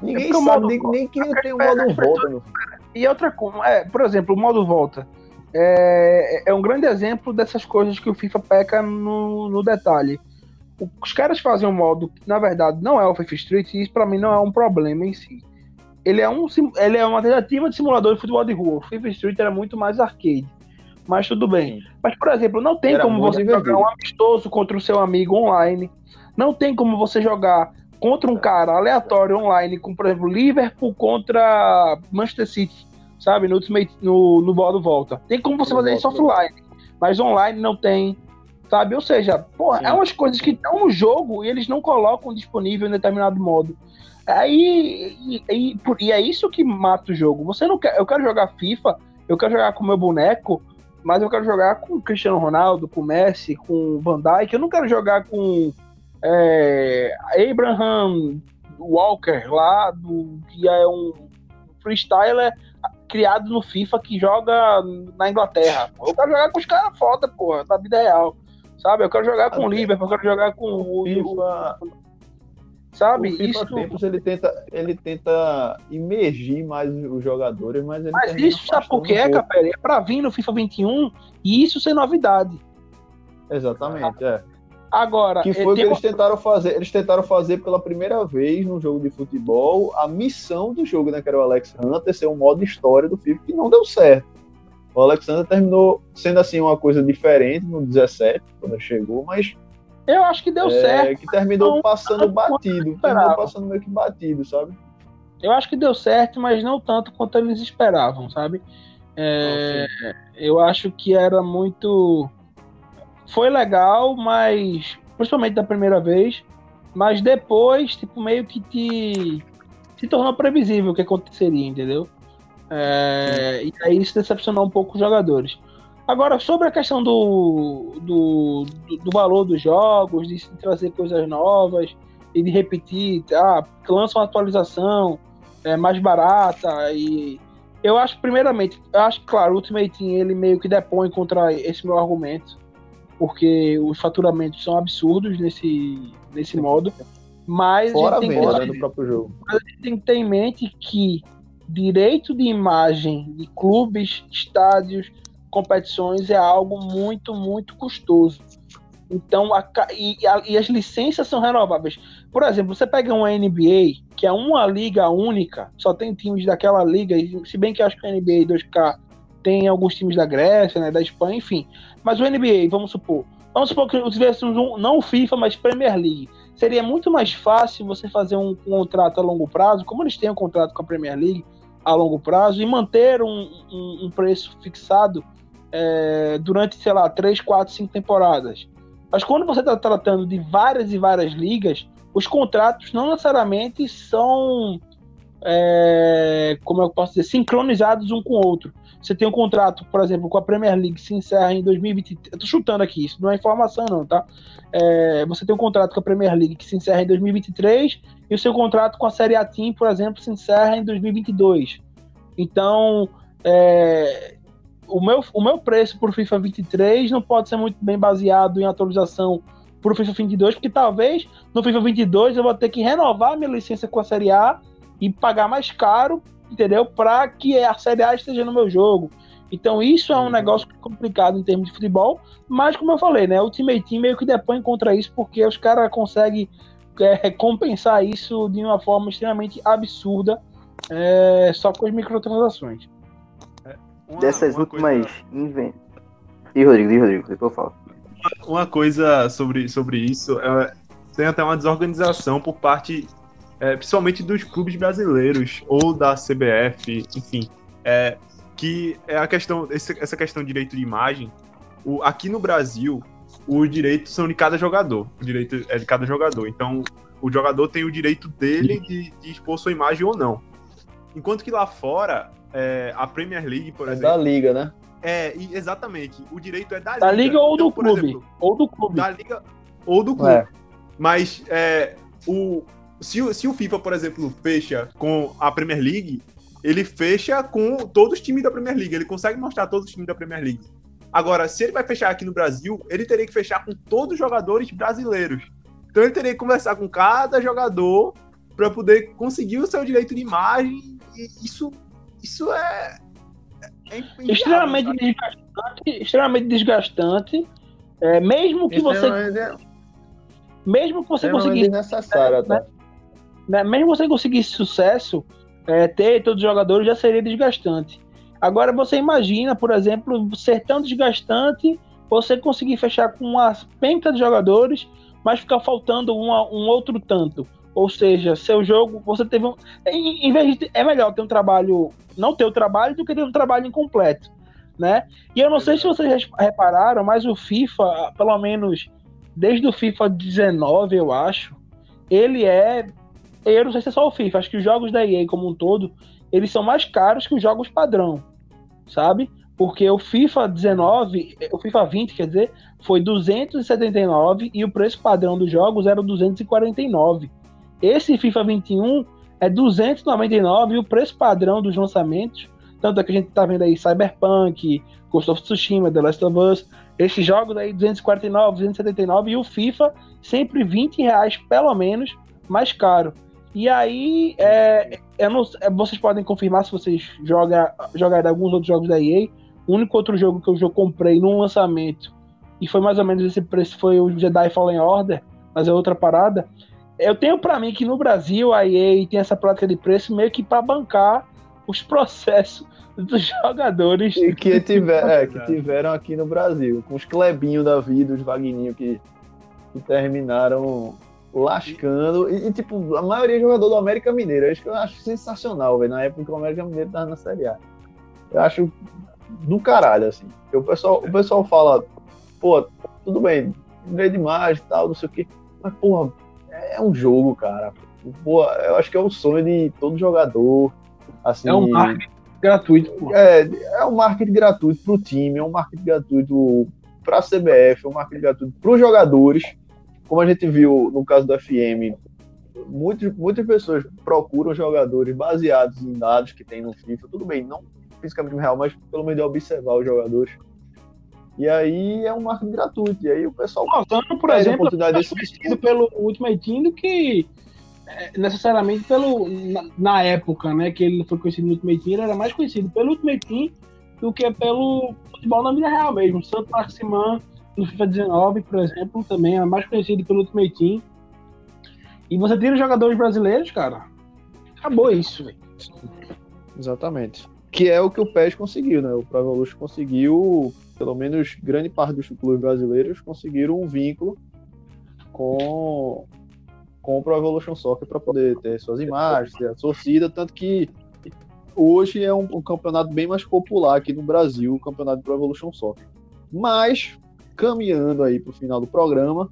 B: Ninguém
D: porque o
B: sabe
D: modo
B: nem, nem que tem o modo volta no FIFA.
D: E outra coisa, é, por exemplo, o modo volta. É, é um grande exemplo dessas coisas que o FIFA peca no, no detalhe. Os caras fazem um modo que, na verdade, não é o FIFA Street, e isso pra mim não é um problema em si. Ele é, um, ele é uma tentativa de simulador de futebol de rua. O FIFA Street era muito mais arcade. Mas tudo bem. Mas, por exemplo, não tem
B: Era
D: como você jogar um amistoso contra o seu amigo online. Não tem como você jogar contra um cara aleatório online, como, por exemplo, Liverpool contra Manchester City, sabe? No, Ultimate, no, no modo volta. Tem como você
B: No
D: fazer isso offline, mas online não tem, sabe? Ou seja, porra,
B: Sim.
D: é umas coisas que estão no jogo e eles não colocam disponível em determinado modo. Aí, e, e- e é isso que mata o jogo. Você não quer, eu quero jogar FIFA, eu quero jogar com meu boneco, mas eu quero jogar com o Cristiano Ronaldo, com o Messi, com o Van Dijk. Eu não quero jogar com é, Abraham Walker lá, do, que é um freestyler criado no FIFA que joga na Inglaterra. Eu quero jogar com os caras foda, porra, da vida real. Sabe? Eu quero jogar com o Liverpool, eu quero jogar com o,
B: O FIFA,
D: sabe?
B: o FIFA
D: Isso,
B: Tempos ele tenta, ele tenta imergir mais os jogadores, mas ele
D: mas isso sabe por
B: afastando
D: quê,
B: um.
D: Capelli? É pra vir no FIFA 21 e isso ser novidade.
B: Exatamente, é.
D: Agora,
B: Que
D: eh,
B: foi o que eles tentaram fazer. Eles tentaram fazer pela primeira vez no jogo de futebol a missão do jogo, né? Que era o Alex Hunter ser um modo história do FIFA, que não deu certo. O Alex Hunter terminou sendo assim uma coisa diferente no 17, quando ele chegou, mas
D: eu acho que deu
B: é,
D: certo.
B: que terminou
D: Não
B: passando
D: quanto
B: batido. Terminou passando meio que batido, sabe?
D: Eu acho que deu certo, mas não tanto quanto eles esperavam, sabe? É, eu acho que era muito. Foi legal, mas. Principalmente da primeira vez. Mas depois, tipo, meio que te. Se tornou previsível o que aconteceria, entendeu? É, e aí isso decepcionou um pouco os jogadores. Agora, sobre a questão do, do, do, do valor dos jogos, de se trazer coisas novas e de repetir, ah, lança uma atualização é, mais barata e eu acho primeiramente, eu acho que claro, o Ultimate Team ele meio que depõe contra esse meu argumento, porque os faturamentos são absurdos nesse nesse modo, mas
B: Fora a
D: a gente tem
B: venda
D: que,
B: né, do próprio jogo.
D: tem que ter em mente que direito de imagem de clubes, estádios, competições é algo muito, muito custoso. Então, a, e, a, e, as licenças são renováveis. Por exemplo, você pega uma NBA, que é uma liga única, só tem times daquela liga, se bem que eu acho que a NBA 2K tem alguns times da Grécia, né, da Espanha, enfim. Mas o NBA, vamos supor, vamos supor que tivéssemos um, não o FIFA, mas Premier League. Seria muito mais fácil você fazer um, contrato a longo prazo, como eles têm um contrato com a Premier League a longo prazo, e manter um, um, um preço fixado é, durante, sei lá, 3, 4, 5 temporadas. Mas quando você está tratando de várias e várias ligas, os contratos não necessariamente são, é, como eu posso dizer, sincronizados um com o outro. Você tem um contrato, por exemplo, com a Premier League se encerra em 2023. Eu tô chutando aqui, isso não é informação, não, tá? É, você tem um contrato com a Premier League que se encerra em 2023 e o seu contrato com a Série A Team, por exemplo, se encerra em 2022. Então, é, o meu, o meu preço por FIFA 23 não pode ser muito bem baseado em atualização para o FIFA 22, porque talvez no FIFA 22 eu vou ter que renovar minha licença com a Série A e pagar mais caro, entendeu? Para que a Série A esteja no meu jogo. Então isso é um uhum. negócio complicado em termos de futebol, mas como eu falei, né, o Ultimate Team meio que depõe contra isso porque os caras conseguem é, compensar isso de uma forma extremamente absurda é, só com as microtransações.
E: Uma, Dessas uma últimas coisa... E Rodrigo, e Rodrigo, depois eu falo.
C: Uma coisa sobre, sobre isso, é, tem até uma desorganização por parte, é, principalmente dos clubes brasileiros ou da CBF, enfim, é, que é a questão, essa questão de direito de imagem. O, aqui no Brasil, os direitos são de cada jogador. O direito é de cada jogador. Então, o jogador tem o direito dele de, de expor sua imagem ou não. Enquanto que lá fora, é, a Premier League, por
B: é
C: exemplo.
B: Da liga, né?
C: É, exatamente. O direito é da,
D: da
C: liga.
D: liga ou então, do clube. Exemplo, ou do clube.
C: Da liga ou do clube. É. Mas é, o, se, se o FIFA, por exemplo, fecha com a Premier League, ele fecha com todos os times da Premier League. Ele consegue mostrar todos os times da Premier League. Agora, se ele vai fechar aqui no Brasil, ele teria que fechar com todos os jogadores brasileiros. Então ele teria que conversar com cada jogador para poder conseguir o seu direito de imagem. E isso isso é.
D: é extremamente desgastante. Extremamente desgastante. É, mesmo que você. É... Mesmo que você conseguisse.
B: Necessário, né,
D: né, mesmo você conseguisse sucesso, é, ter todos os jogadores já seria desgastante. Agora você imagina, por exemplo, ser tão desgastante, você conseguir fechar com uma penca de jogadores, mas ficar faltando uma, um outro tanto. Ou seja, seu jogo, você teve um. Em, em vez de. É melhor ter um trabalho. Não ter o trabalho do que ter um trabalho incompleto. Né? E eu não sei se vocês repararam, mas o FIFA, pelo menos desde o FIFA 19, eu acho, ele é. Eu não sei se é só o FIFA, acho que os jogos da EA como um todo, eles são mais caros que os jogos padrão, sabe? Porque o FIFA 19, o FIFA 20, quer dizer, foi 279 e o preço padrão dos jogos era 249. Esse FIFA 21 é 299 e o preço padrão dos lançamentos, tanto é que a gente tá vendo aí Cyberpunk, Ghost of Tsushima, The Last of Us, esses jogos aí 249, 279 e o FIFA sempre 20 reais pelo menos mais caro. E aí, é, não, é, vocês podem confirmar se vocês jogam, jogaram alguns outros jogos da EA. O único outro jogo que eu já comprei num lançamento e foi mais ou menos esse preço foi o Jedi Fallen Order, mas é outra parada eu tenho para mim que no Brasil a EA tem essa prática de preço meio que para bancar os processos dos jogadores.
B: E que, tiver, é, que tiveram aqui no Brasil, com os Clebinho da vida, os Vagninho que, que terminaram lascando. E, e, tipo, a maioria é jogador do América Mineiro. É isso que eu acho sensacional, velho. Na época que o América Mineiro tava na Série A. Eu acho do caralho, assim. O pessoal, o pessoal fala, pô, tudo bem, veio demais e tal, não sei o quê. Mas, porra, é um jogo, cara. Pô, eu acho que é o sonho de todo jogador. Assim,
D: é um marketing gratuito. Pô.
B: É, é um marketing gratuito pro time, é um marketing gratuito para a CBF, é um marketing gratuito para os jogadores. Como a gente viu no caso do FM, muitas, muitas pessoas procuram jogadores baseados em dados que tem no FIFA. Tudo bem, não fisicamente real, mas pelo menos de observar os jogadores. E aí é um marketing gratuito. E aí o pessoal.
D: Lozano, por exemplo, é mais conhecido pelo Ultimate Team do que é, necessariamente pelo. Na, na, época, né? Que ele foi conhecido no Ultimate Team, ele era mais conhecido pelo Ultimate Team do que pelo futebol na vida real mesmo. Santo Maximan no FIFA 19, por exemplo, também é mais conhecido pelo Ultimate Team. E você tira os jogadores brasileiros, cara. Acabou isso, velho.
B: Exatamente. Que é o que o PES conseguiu, né? O Pro Evolution conseguiu, pelo menos grande parte dos clubes brasileiros conseguiram um vínculo com, com o Pro Evolution Soccer para poder ter suas imagens, ter a torcida, tanto que hoje é um, um, campeonato bem mais popular aqui no Brasil, o campeonato Pro Evolution Soccer. Mas, caminhando aí para o final do programa,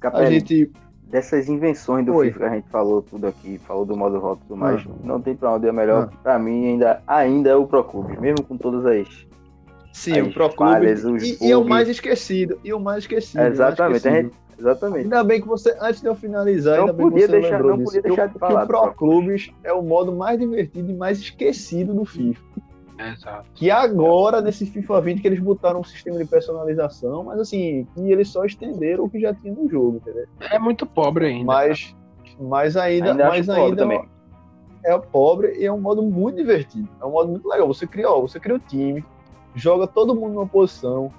E: Capelli,
B: a gente
E: dessas invenções do
B: Oi.
E: FIFA que a gente falou tudo aqui, falou do modo rota e tudo mais,
B: Ah.
E: não tem pra onde é melhor.
B: Ah.
E: Pra mim, ainda, ainda é o Pro Clubes, mesmo com todas as.
B: Sim,
E: As
B: o Pro Clube.
E: falhas, os
B: E, e o mais esquecido. E o mais esquecido. o mais
E: Exatamente, a
B: esquecido.
E: Exatamente.
B: Ainda bem que você, antes de eu finalizar,
E: Não
B: ainda bem que
E: podia
B: você
E: deixar- não
B: disso.
E: podia
B: que
E: deixar
B: o-
E: de
B: que
E: falar
B: o
E: do
B: Pro
E: Pro
B: Clubes é o modo mais divertido e mais esquecido do FIFA.
D: Exato.
B: Que agora, nesse FIFA 20, que eles botaram um sistema de personalização, mas assim, que eles só estenderam o que já tinha no jogo, entendeu?
D: É muito pobre ainda.
B: Mas, mas ainda,
E: Ainda
B: mas
E: pobre
B: ainda
E: também.
B: é pobre e é um modo muito divertido. É um modo muito legal. Você cria, ó, você cria o time, joga todo mundo numa posição,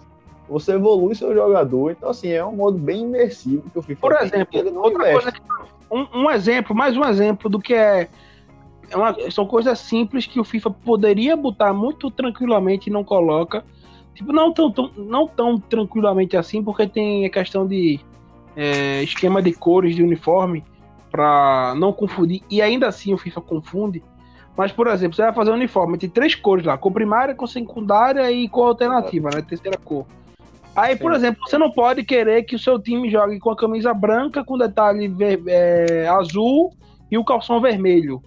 B: você evolui seu jogador. Então, assim, é um modo bem imersivo que o FIFA
D: Por exemplo,
B: que ele não
D: outra
B: investe.
D: coisa que, um, um exemplo, mais um exemplo do que é, é uma- são coisas simples que o FIFA poderia botar muito tranquilamente e não coloca. Tipo, não tão, tão- não tão tranquilamente assim, porque tem a questão de é, esquema de cores de uniforme para não confundir. E ainda assim o FIFA confunde. Mas, por exemplo, você vai fazer um uniforme, tem três cores lá, cor primária, cor secundária e cor alternativa, né? Terceira cor. Aí, por
B: Sim.
D: exemplo, você não pode querer que o seu time jogue com a camisa branca com detalhe ver- é, azul e o calção vermelho.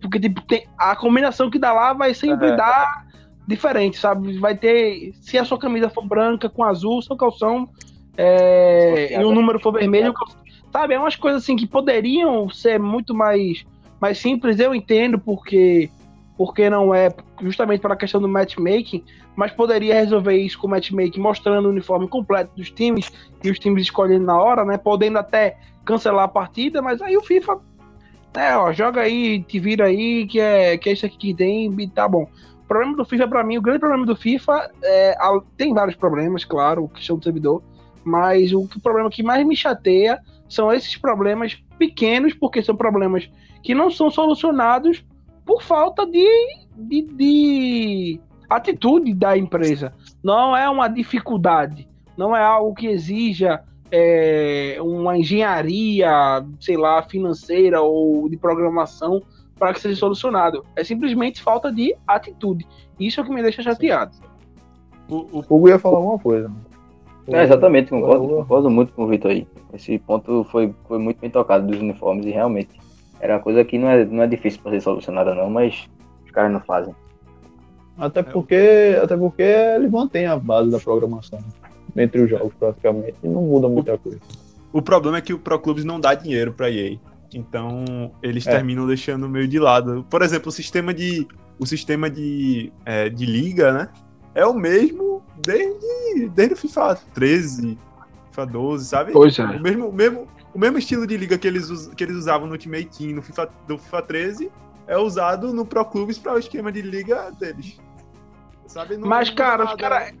D: Porque tipo, tem- a combinação que dá lá vai sempre
E: É.
D: dar diferente, sabe? Vai ter. Se a sua camisa for branca com azul, seu calção é, e o número for vermelho, o calção- sabe? É umas coisas assim que poderiam ser muito mais, mais simples. Eu entendo porque porque não é justamente pela questão do matchmaking, mas poderia resolver isso com o matchmaking mostrando o uniforme completo dos times e os times escolhendo na hora, né? Podendo até cancelar a partida, mas aí o FIFA, é, ó, joga aí, te vira aí, que é, que é isso aqui que tem, e tá bom. O problema do FIFA, pra mim, o grande problema do FIFA é. Tem vários problemas, claro, questão do servidor, mas o, que- o problema que mais me chateia são esses problemas pequenos, porque são problemas que não são solucionados por falta de, de, de atitude da empresa. Não é uma dificuldade, não é algo que exija é, uma engenharia, sei lá, financeira ou de programação para que seja solucionado. É simplesmente falta de atitude. Isso é o que me deixa chateado.
C: O,
B: Hugo ia falar alguma coisa.
E: É, exatamente, concordo, concordo muito com o Vitor aí. Esse ponto foi, foi muito bem tocado dos uniformes e realmente era uma coisa que não é, não é difícil para ser solucionada não, mas os caras não fazem.
B: Até porque, até porque ele mantém a base da programação entre os jogos, praticamente, e não muda muita coisa.
C: o problema é que o Pro Clubes não dá dinheiro pra EA. Então, eles
B: É.
C: terminam deixando meio de lado. Por exemplo, o sistema de o sistema de, é, de liga, né? É o mesmo desde, desde o FIFA 13, FIFA 12, sabe?
D: Pois
C: O mesmo, o mesmo, o mesmo estilo de liga que eles, que eles usavam no Ultimate Team no FIFA, do FIFA 13 é usado no Pro Clubes para o esquema de liga deles. Sabe? Não
D: Mas, cara, os
C: nada.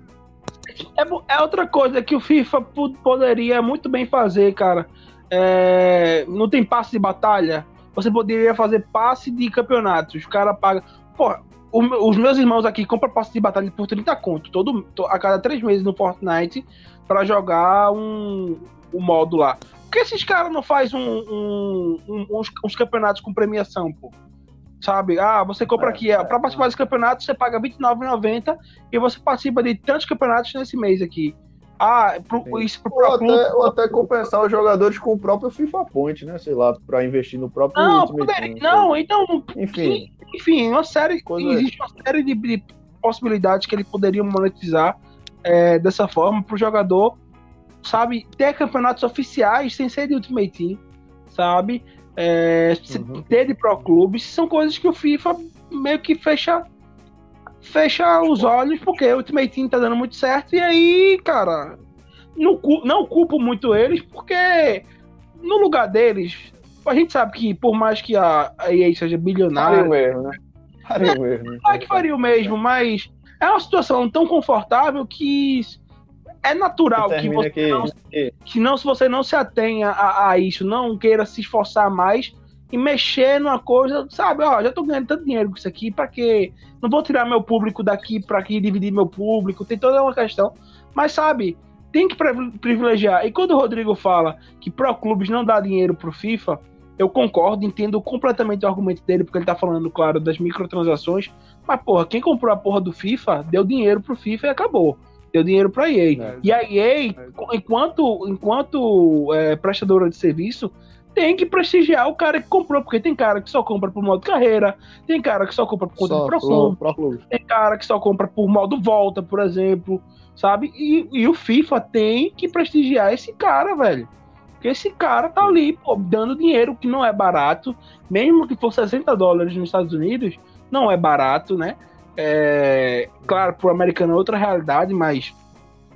D: É, é outra coisa que o FIFA po- poderia muito bem fazer, cara. É, não tem passe de batalha. Você poderia fazer passe de campeonatos. Os caras pagam. Porra, o os meus irmãos aqui compram passe de batalha por 30 conto todo, to- a cada três meses no Fortnite pra jogar um, um modo lá. Por que esses caras não fazem um- um- uns, uns campeonatos com premiação, pô? Sabe? Ah, você compra
B: É,
D: aqui. É, pra participar desse campeonato, você paga R$29,90 e você participa de tantos campeonatos nesse mês aqui. Ah, pro, isso pro
B: Ou
D: Clube.
B: até, ou até compensar os jogadores com o próprio FIFA Point, né? Sei lá, pra investir no próprio
D: Não, poderia, não, então,
B: Enfim,
D: enfim, uma série,
B: Coisa-
D: existe uma série de, de possibilidades que ele poderia monetizar é, dessa forma pro jogador, sabe, ter campeonatos oficiais sem ser de Ultimate Team, sabe, é,
B: Uhum.
D: ter de Pro Clubes, são coisas que o FIFA meio que fecha fecha os olhos, porque o Ultimate Team tá dando muito certo, e aí, cara, não, não culpo muito eles, porque no lugar deles, a gente sabe que por mais que a, a EA seja bilionária,
B: faria o mesmo, né? Faria o mesmo. né?
D: Claro que faria o mesmo, mas é uma situação tão confortável que é natural que você
B: que-
D: não,
B: que-
D: que não, se você não se atenha a, a isso, não queira se esforçar mais e mexer numa coisa, sabe? Ó, já tô ganhando tanto dinheiro com isso aqui, pra quê? Não vou tirar meu público daqui pra aqui dividir meu público, tem toda uma questão. Mas, sabe, tem que pri- privilegiar. E quando o Rodrigo fala que pro clubes não dá dinheiro pro FIFA, eu concordo, entendo completamente o argumento dele, porque ele tá falando, claro, das microtransações. Mas, porra, quem comprou a porra do FIFA deu dinheiro pro FIFA e acabou. Deu dinheiro pra EA.
C: É.
D: E a EA, enquanto, enquanto é, prestadora de serviço, tem que prestigiar o cara que comprou, porque tem cara que só compra por modo carreira, tem cara que só compra por conta
B: Só
D: do
B: pro,
D: tem cara que só compra por modo volta, por exemplo, sabe? E, e o FIFA tem que prestigiar esse cara, velho. Porque esse cara tá ali, pô, dando dinheiro que não é barato, mesmo que for 60 dólares nos Estados Unidos, não é barato, né? É, claro, pro americano é outra realidade, mas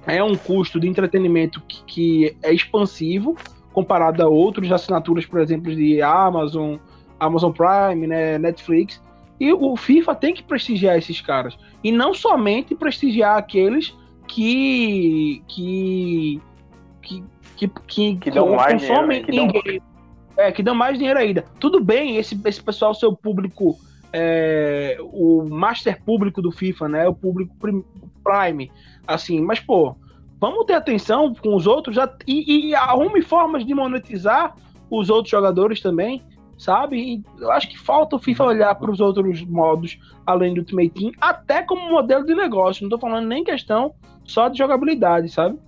D: é um custo de entretenimento que, que é expansivo comparado a outros assinaturas, por exemplo, de Amazon, Amazon Prime, né, Netflix. E o FIFA tem que prestigiar esses caras. E não somente prestigiar aqueles que. que. que. que, que,
F: Que dão mais
D: consomem
F: dinheiro, né? Que dão-.
D: É, que dão mais dinheiro ainda. Tudo bem, esse, esse pessoal, seu público. É, o master público do FIFA, né? O público prim- Prime. Assim, mas, pô, vamos ter atenção com os outros já, e, e arrume formas de monetizar os outros jogadores também, sabe? E eu acho que falta o FIFA olhar para os outros modos além do Ultimate Team, até como modelo de negócio. Não tô falando nem questão só de jogabilidade, sabe?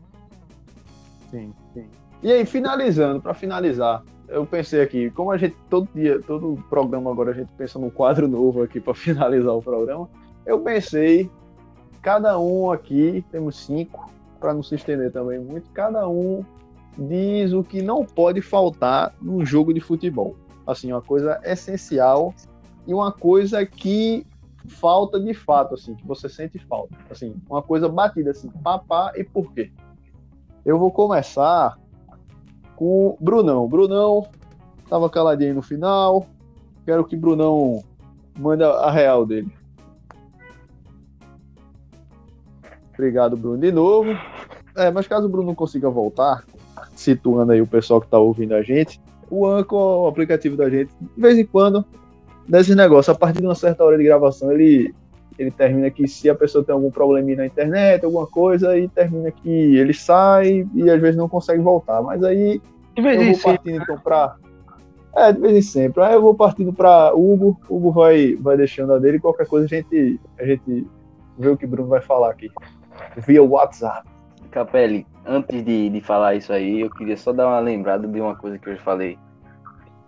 B: Sim, sim. E aí, finalizando, para finalizar, eu pensei aqui, como a gente todo dia, todo programa agora a gente pensa num quadro novo aqui para finalizar o programa, eu pensei, cada um aqui, temos cinco, para não se estender também muito, cada um diz o que não pode faltar num jogo de futebol. Assim, uma coisa essencial e uma coisa que falta de fato, assim, que você sente falta. Assim, uma coisa batida assim, papá e por quê? Eu vou começar com Brunão. Brunão tava caladinho no final. Quero que Brunão manda a real dele. Obrigado, Bruno, de novo. É, mas caso o Bruno não consiga voltar, situando aí o pessoal que tá ouvindo a gente, o Anchor, o aplicativo da gente, de vez em quando, nesse negócio, a partir de uma certa hora de gravação, ele, ele termina que se a pessoa tem algum probleminha na internet, alguma coisa, e termina que ele sai e às vezes não consegue voltar. Mas aí
D: De vez
B: eu
D: em
B: vou
D: quando.
B: partindo então pra. É, de vez em sempre. Aí eu vou partindo pra Hugo. Hugo vai, vai deixando a dele. Qualquer coisa a gente, a gente vê o que Bruno vai falar aqui. Via WhatsApp.
E: Capelli, antes de, de falar isso aí, eu queria só dar uma lembrada de uma coisa que eu falei.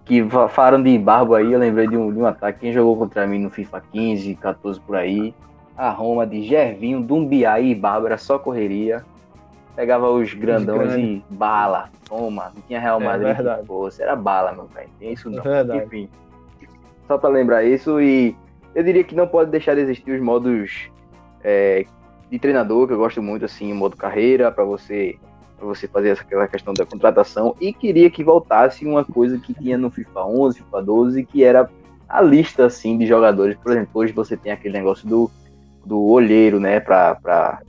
E: Que fa- falaram de embargo aí, eu lembrei de um, de um ataque. Quem jogou contra mim no FIFA 15, 14 por aí, a Roma de Gervinho, Dumbiá e Barba era só correria. Pegava os grandões
B: grandes.
E: e bala, toma. Não tinha Real
B: É
E: Madrid
B: verdade.
E: fosse, era bala, meu velho. Tem isso não.
B: É verdade.
E: Enfim. Só pra lembrar isso e eu diria que não pode deixar de existir os modos é, de treinador, que eu gosto muito, assim, o modo carreira, para você para você fazer essa aquela questão da contratação. E queria que voltasse uma coisa que tinha no FIFA 11, FIFA 12, que era a lista, assim, de jogadores. Por exemplo, hoje você tem aquele negócio do, do olheiro, né, pra...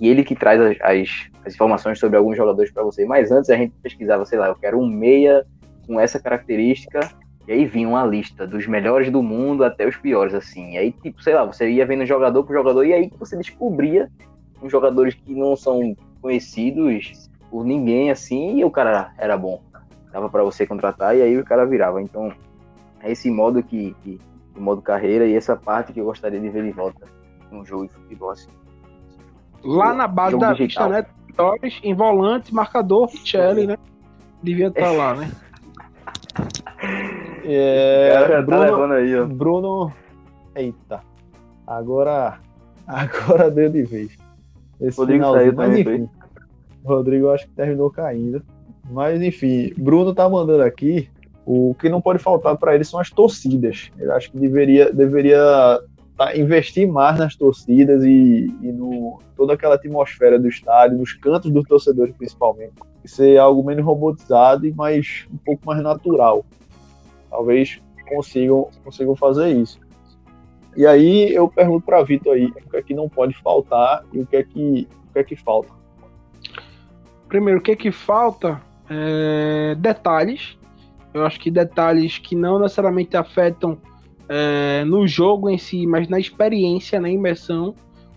E: E ele que traz as, as, as informações sobre alguns jogadores para você. Mas antes a gente pesquisava, sei lá, eu quero um meia com essa característica e aí vinha uma lista dos melhores do mundo até os piores, assim. E aí, tipo, sei lá, você ia vendo jogador por jogador, e aí você descobria uns jogadores que não são conhecidos por ninguém, assim, e o cara era bom. Dava pra você contratar, e aí o cara virava. Então, é esse modo que, que modo carreira e essa parte que eu gostaria de ver de volta num jogo de futebol, assim.
D: Lá na base da
E: digital.
D: lista, né? Vitórias, em volante, marcador, Richelli, né? Devia estar lá, né?
B: É,
E: cara tá
B: Bruno,
E: levando aí, ó.
B: Bruno. Eita. Agora. Agora deu de vez. Esse
E: Rodrigo saiu
B: mas
E: também,
B: enfim. Rodrigo acho que terminou caindo. Mas enfim, Bruno tá mandando aqui. O que não pode faltar para ele são as torcidas. Eu acho que deveria, deveria tá, investir mais nas torcidas e, e no toda aquela atmosfera do estádio, nos cantos dos torcedores principalmente. Ser algo menos robotizado e mais um pouco mais natural. Talvez consigam, consigam fazer isso. E aí eu pergunto para Vitor aí o que é que não pode faltar e o que é que, o que, é que falta.
D: primeiro, o que que falta? É, detalhes. Eu acho que detalhes que não necessariamente afetam é, no jogo em si, mas na experiência, na imersão,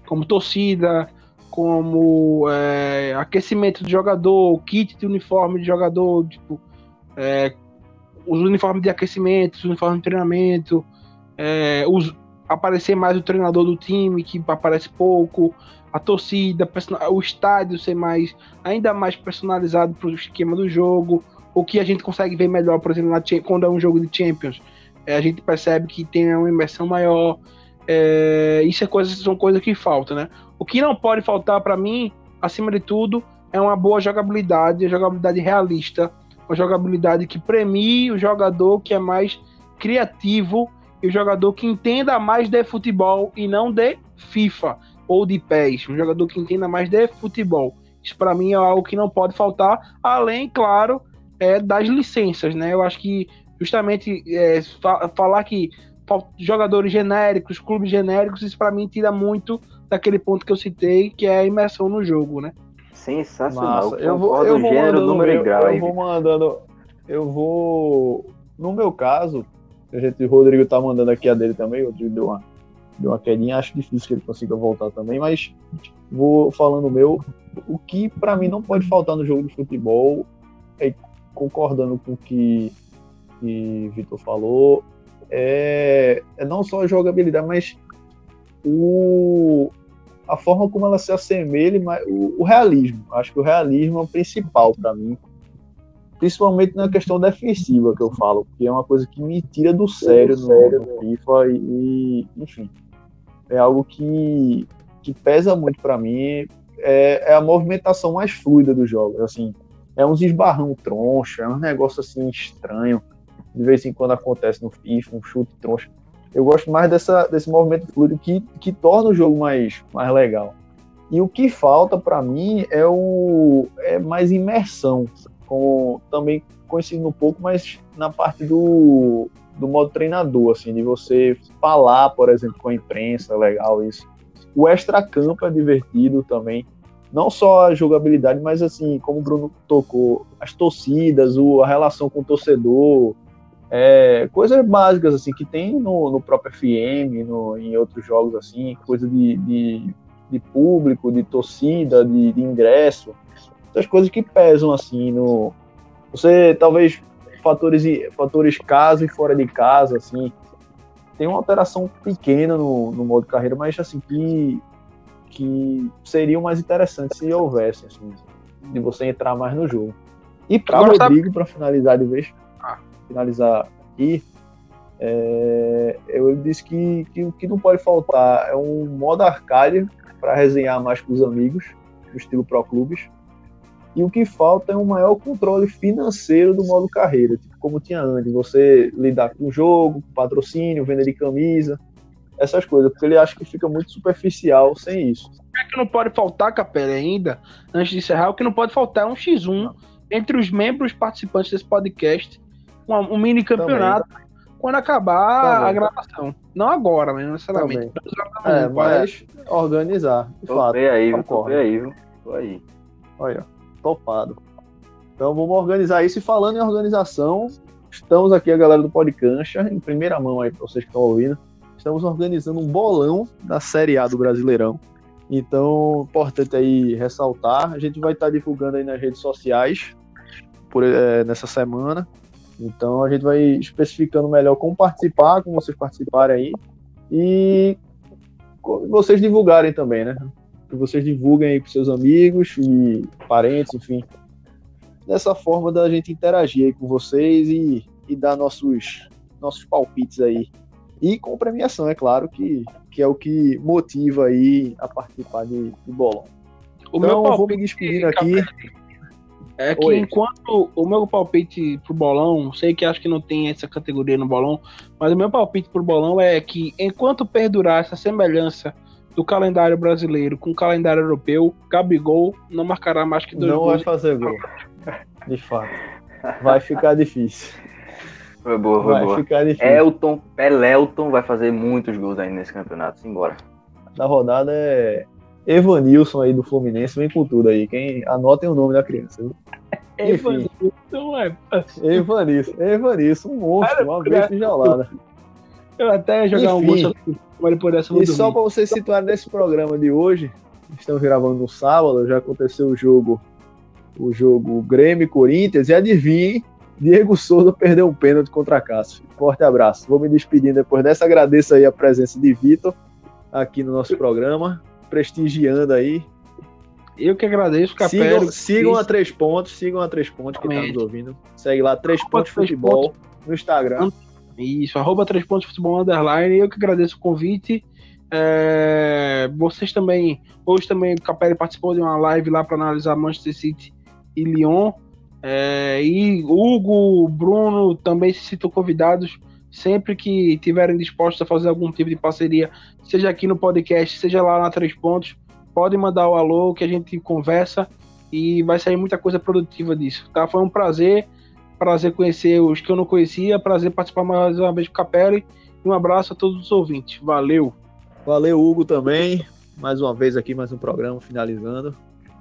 D: como torcida, como é, aquecimento de jogador, kit de uniforme de jogador, tipo, é, os uniformes de aquecimento, os uniformes de treinamento, os, aparecer mais o treinador do time, que aparece pouco, a torcida, o estádio ser mais ainda mais personalizado para o esquema do jogo, o que a gente consegue ver melhor, por exemplo, na, quando é um jogo de Champions, a gente percebe que tem uma imersão maior. É, isso é coisa, são coisas que faltam, né? O que não pode faltar para mim, acima de tudo, é uma boa jogabilidade, jogabilidade realista, uma jogabilidade que premie o jogador que é mais criativo e o jogador que entenda mais de futebol e não de FIFA ou de PES, um jogador que entenda mais de futebol. Isso para mim é algo que não pode faltar, além, claro, é, das licenças, né? Eu acho que justamente é, fa falar que jogadores genéricos, clubes genéricos, isso para mim tira muito daquele ponto que eu citei, que é a imersão no jogo, né?
E: Sensacional.
B: Massa. Eu vou, eu vou
E: gênero,
B: mandando,
E: número
B: eu,
E: e grau
B: eu vou mandando, eu vou, no meu caso, a gente, o Rodrigo tá mandando aqui a dele também, o Rodrigo deu uma, deu uma quedinha, acho difícil que ele consiga voltar também, mas vou falando o meu, o que para mim não pode faltar no jogo de futebol, é concordando com o que, que Vitor falou, é, é não só a jogabilidade, mas o, a forma como ela se assemelha, mas o, o realismo. Acho que o realismo é o principal para mim. Principalmente na questão defensiva que eu falo, porque é uma coisa que me tira do sério no, no FIFA e, enfim, é algo que, que pesa muito para mim. É, é, a movimentação mais fluida do jogo. Assim, é uns esbarrão troncha, é um negócio assim estranho. De vez em quando acontece no FIFA, um chute troncha eu gosto mais dessa, desse movimento fluido que, que torna o jogo mais, mais legal. E o que falta para mim é o é mais imersão, com também conhecido um pouco, mas na parte do, do modo treinador, assim, de você falar, por exemplo, com a imprensa, legal isso. O extra-campo é divertido também, não só a jogabilidade, mas assim, como o Bruno tocou, as torcidas, a relação com o torcedor, é, coisas básicas assim que tem no, no próprio FM, no, em outros jogos assim, coisa de, de, de público, de torcida, de, de, ingresso, essas coisas que pesam assim no você talvez fatores fatores casa e fora de casa assim tem uma alteração pequena no, no modo carreira, mas assim que que seriam mais interessantes se houvesse assim, de você entrar mais no jogo. E para Rodrigo, para finalizar de vez, finalizar aqui, é, eu disse que, que o que não pode faltar é um modo arcade para resenhar mais com os amigos, no estilo Pro Clubes. E o que falta é um maior controle financeiro do modo carreira, tipo como tinha antes, você lidar com o jogo, com patrocínio, venda de camisa, essas coisas, porque ele acha que fica muito superficial sem isso.
D: O é que não pode faltar, Capela, ainda, antes de encerrar, o que não pode faltar é um X1 não. entre os membros participantes desse podcast um, um mini campeonato Também. quando acabar Também. a gravação. Não agora, mas necessariamente.
B: É, mas organizar. De
E: tô
B: fato.
E: aí, tô aí, viu? Tô aí.
B: Olha, topado. Então vamos organizar isso. E falando em organização, estamos aqui, a galera do Podcancha, em primeira mão aí para vocês que estão ouvindo. Estamos organizando um bolão da Série A do Brasileirão. Então, importante aí ressaltar. A gente vai estar divulgando aí nas redes sociais por, é, nessa semana. Então a gente vai especificando melhor como participar, como vocês participarem aí. E vocês divulgarem também, né? Que vocês divulguem aí para seus amigos e parentes, enfim. Dessa forma da gente interagir aí com vocês e, e dar nossos, nossos palpites aí. E com premiação, é claro, que, que é o que motiva aí a participar de, de bolão. O então, meu palpite, vou me despedir aqui.
D: É que Oi. enquanto o meu palpite pro bolão, sei que acho que não tem essa categoria no bolão, mas o meu palpite pro bolão é que enquanto perdurar essa semelhança do calendário brasileiro com o calendário europeu, Gabigol não marcará mais que dois
B: não
D: gols.
B: Não vai fazer gol. De fato. Vai ficar difícil.
E: Foi boa, foi
B: vai
E: boa.
B: ficar difícil.
E: Elton, Pelelton vai fazer muitos gols aí nesse campeonato. Simbora.
B: Da rodada é Evanilson aí do Fluminense, vem com tudo aí. Quem anotem o nome da criança. Viu?
D: Então é.
B: Evanilson, Evanilson, um monstro, uma besta enjaulada.
D: Eu até ia jogar um
B: Enfim.
D: monstro mas essa eu
B: E só para vocês situarem nesse programa de hoje, estamos gravando no sábado, já aconteceu o jogo, o jogo Grêmio e Corinthians, e adivinhem, Diego Souza perdeu um pênalti contra a Cássio. Forte abraço. Vou me despedindo depois dessa, agradeço aí a presença de Vitor aqui no nosso programa, prestigiando aí.
D: Eu que agradeço,
B: Sigam,
D: Capelo.
B: sigam a Três Pontos, sigam a Três Pontos que tá nos ouvindo. Segue lá, Três
D: Arroba
B: Pontos
D: Três
B: Futebol no Instagram.
D: Isso, arroba 3 pontos futebol underline. Eu que agradeço o convite. É, vocês também, hoje também o Capelli participou de uma live lá para analisar Manchester City e Lyon. É, e Hugo, Bruno também se sintam convidados sempre que tiverem dispostos a fazer algum tipo de parceria, seja aqui no podcast, seja lá na Três Pontos, podem mandar o alô que a gente conversa e vai sair muita coisa produtiva disso. Tá? Foi um prazer, prazer conhecer os que eu não conhecia, prazer participar mais uma vez com o Capelli e um abraço a todos os ouvintes. Valeu!
B: Valeu, Hugo, também. Mais uma vez aqui, mais um programa finalizando.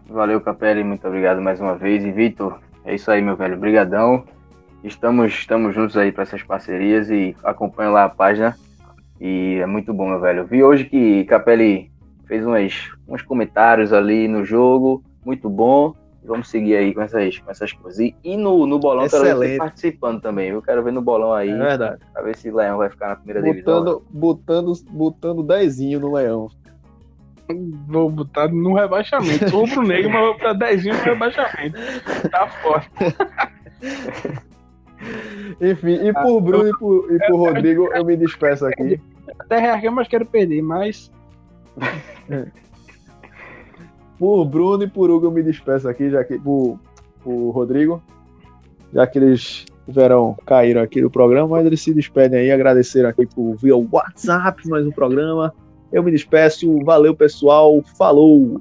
E: Valeu, Capelli, muito obrigado mais uma vez. E Vitor, é isso aí, meu velho. Brigadão. Estamos, estamos juntos aí para essas parcerias e acompanha lá a página. E é muito bom, meu velho. Eu vi hoje que Capelli fez umas, uns comentários ali no jogo, muito bom. Vamos seguir aí com essas, com essas coisas. E, e no, no bolão, quero ver você
B: Excelente.
E: participando também. Eu quero ver no bolão aí,
B: É verdade.
E: pra ver se Leão vai ficar na primeira divisão.
B: Botando, botando, botando dezinho no Leão.
D: Vou botar no rebaixamento. Sou pro negro, mas vou pra 10 no rebaixamento. Tá forte.
B: Enfim, e por Bruno e por, e por Rodrigo, eu me despeço aqui.
D: Até rearguei, mas quero perder. Mas
B: Por Bruno e por Hugo, eu me despeço aqui, já que. Por, por Rodrigo, já que eles tiveram, caíram aqui no programa, mas eles se despedem aí, agradeceram aqui por via WhatsApp mais um programa. Eu me despeço, valeu pessoal, falou!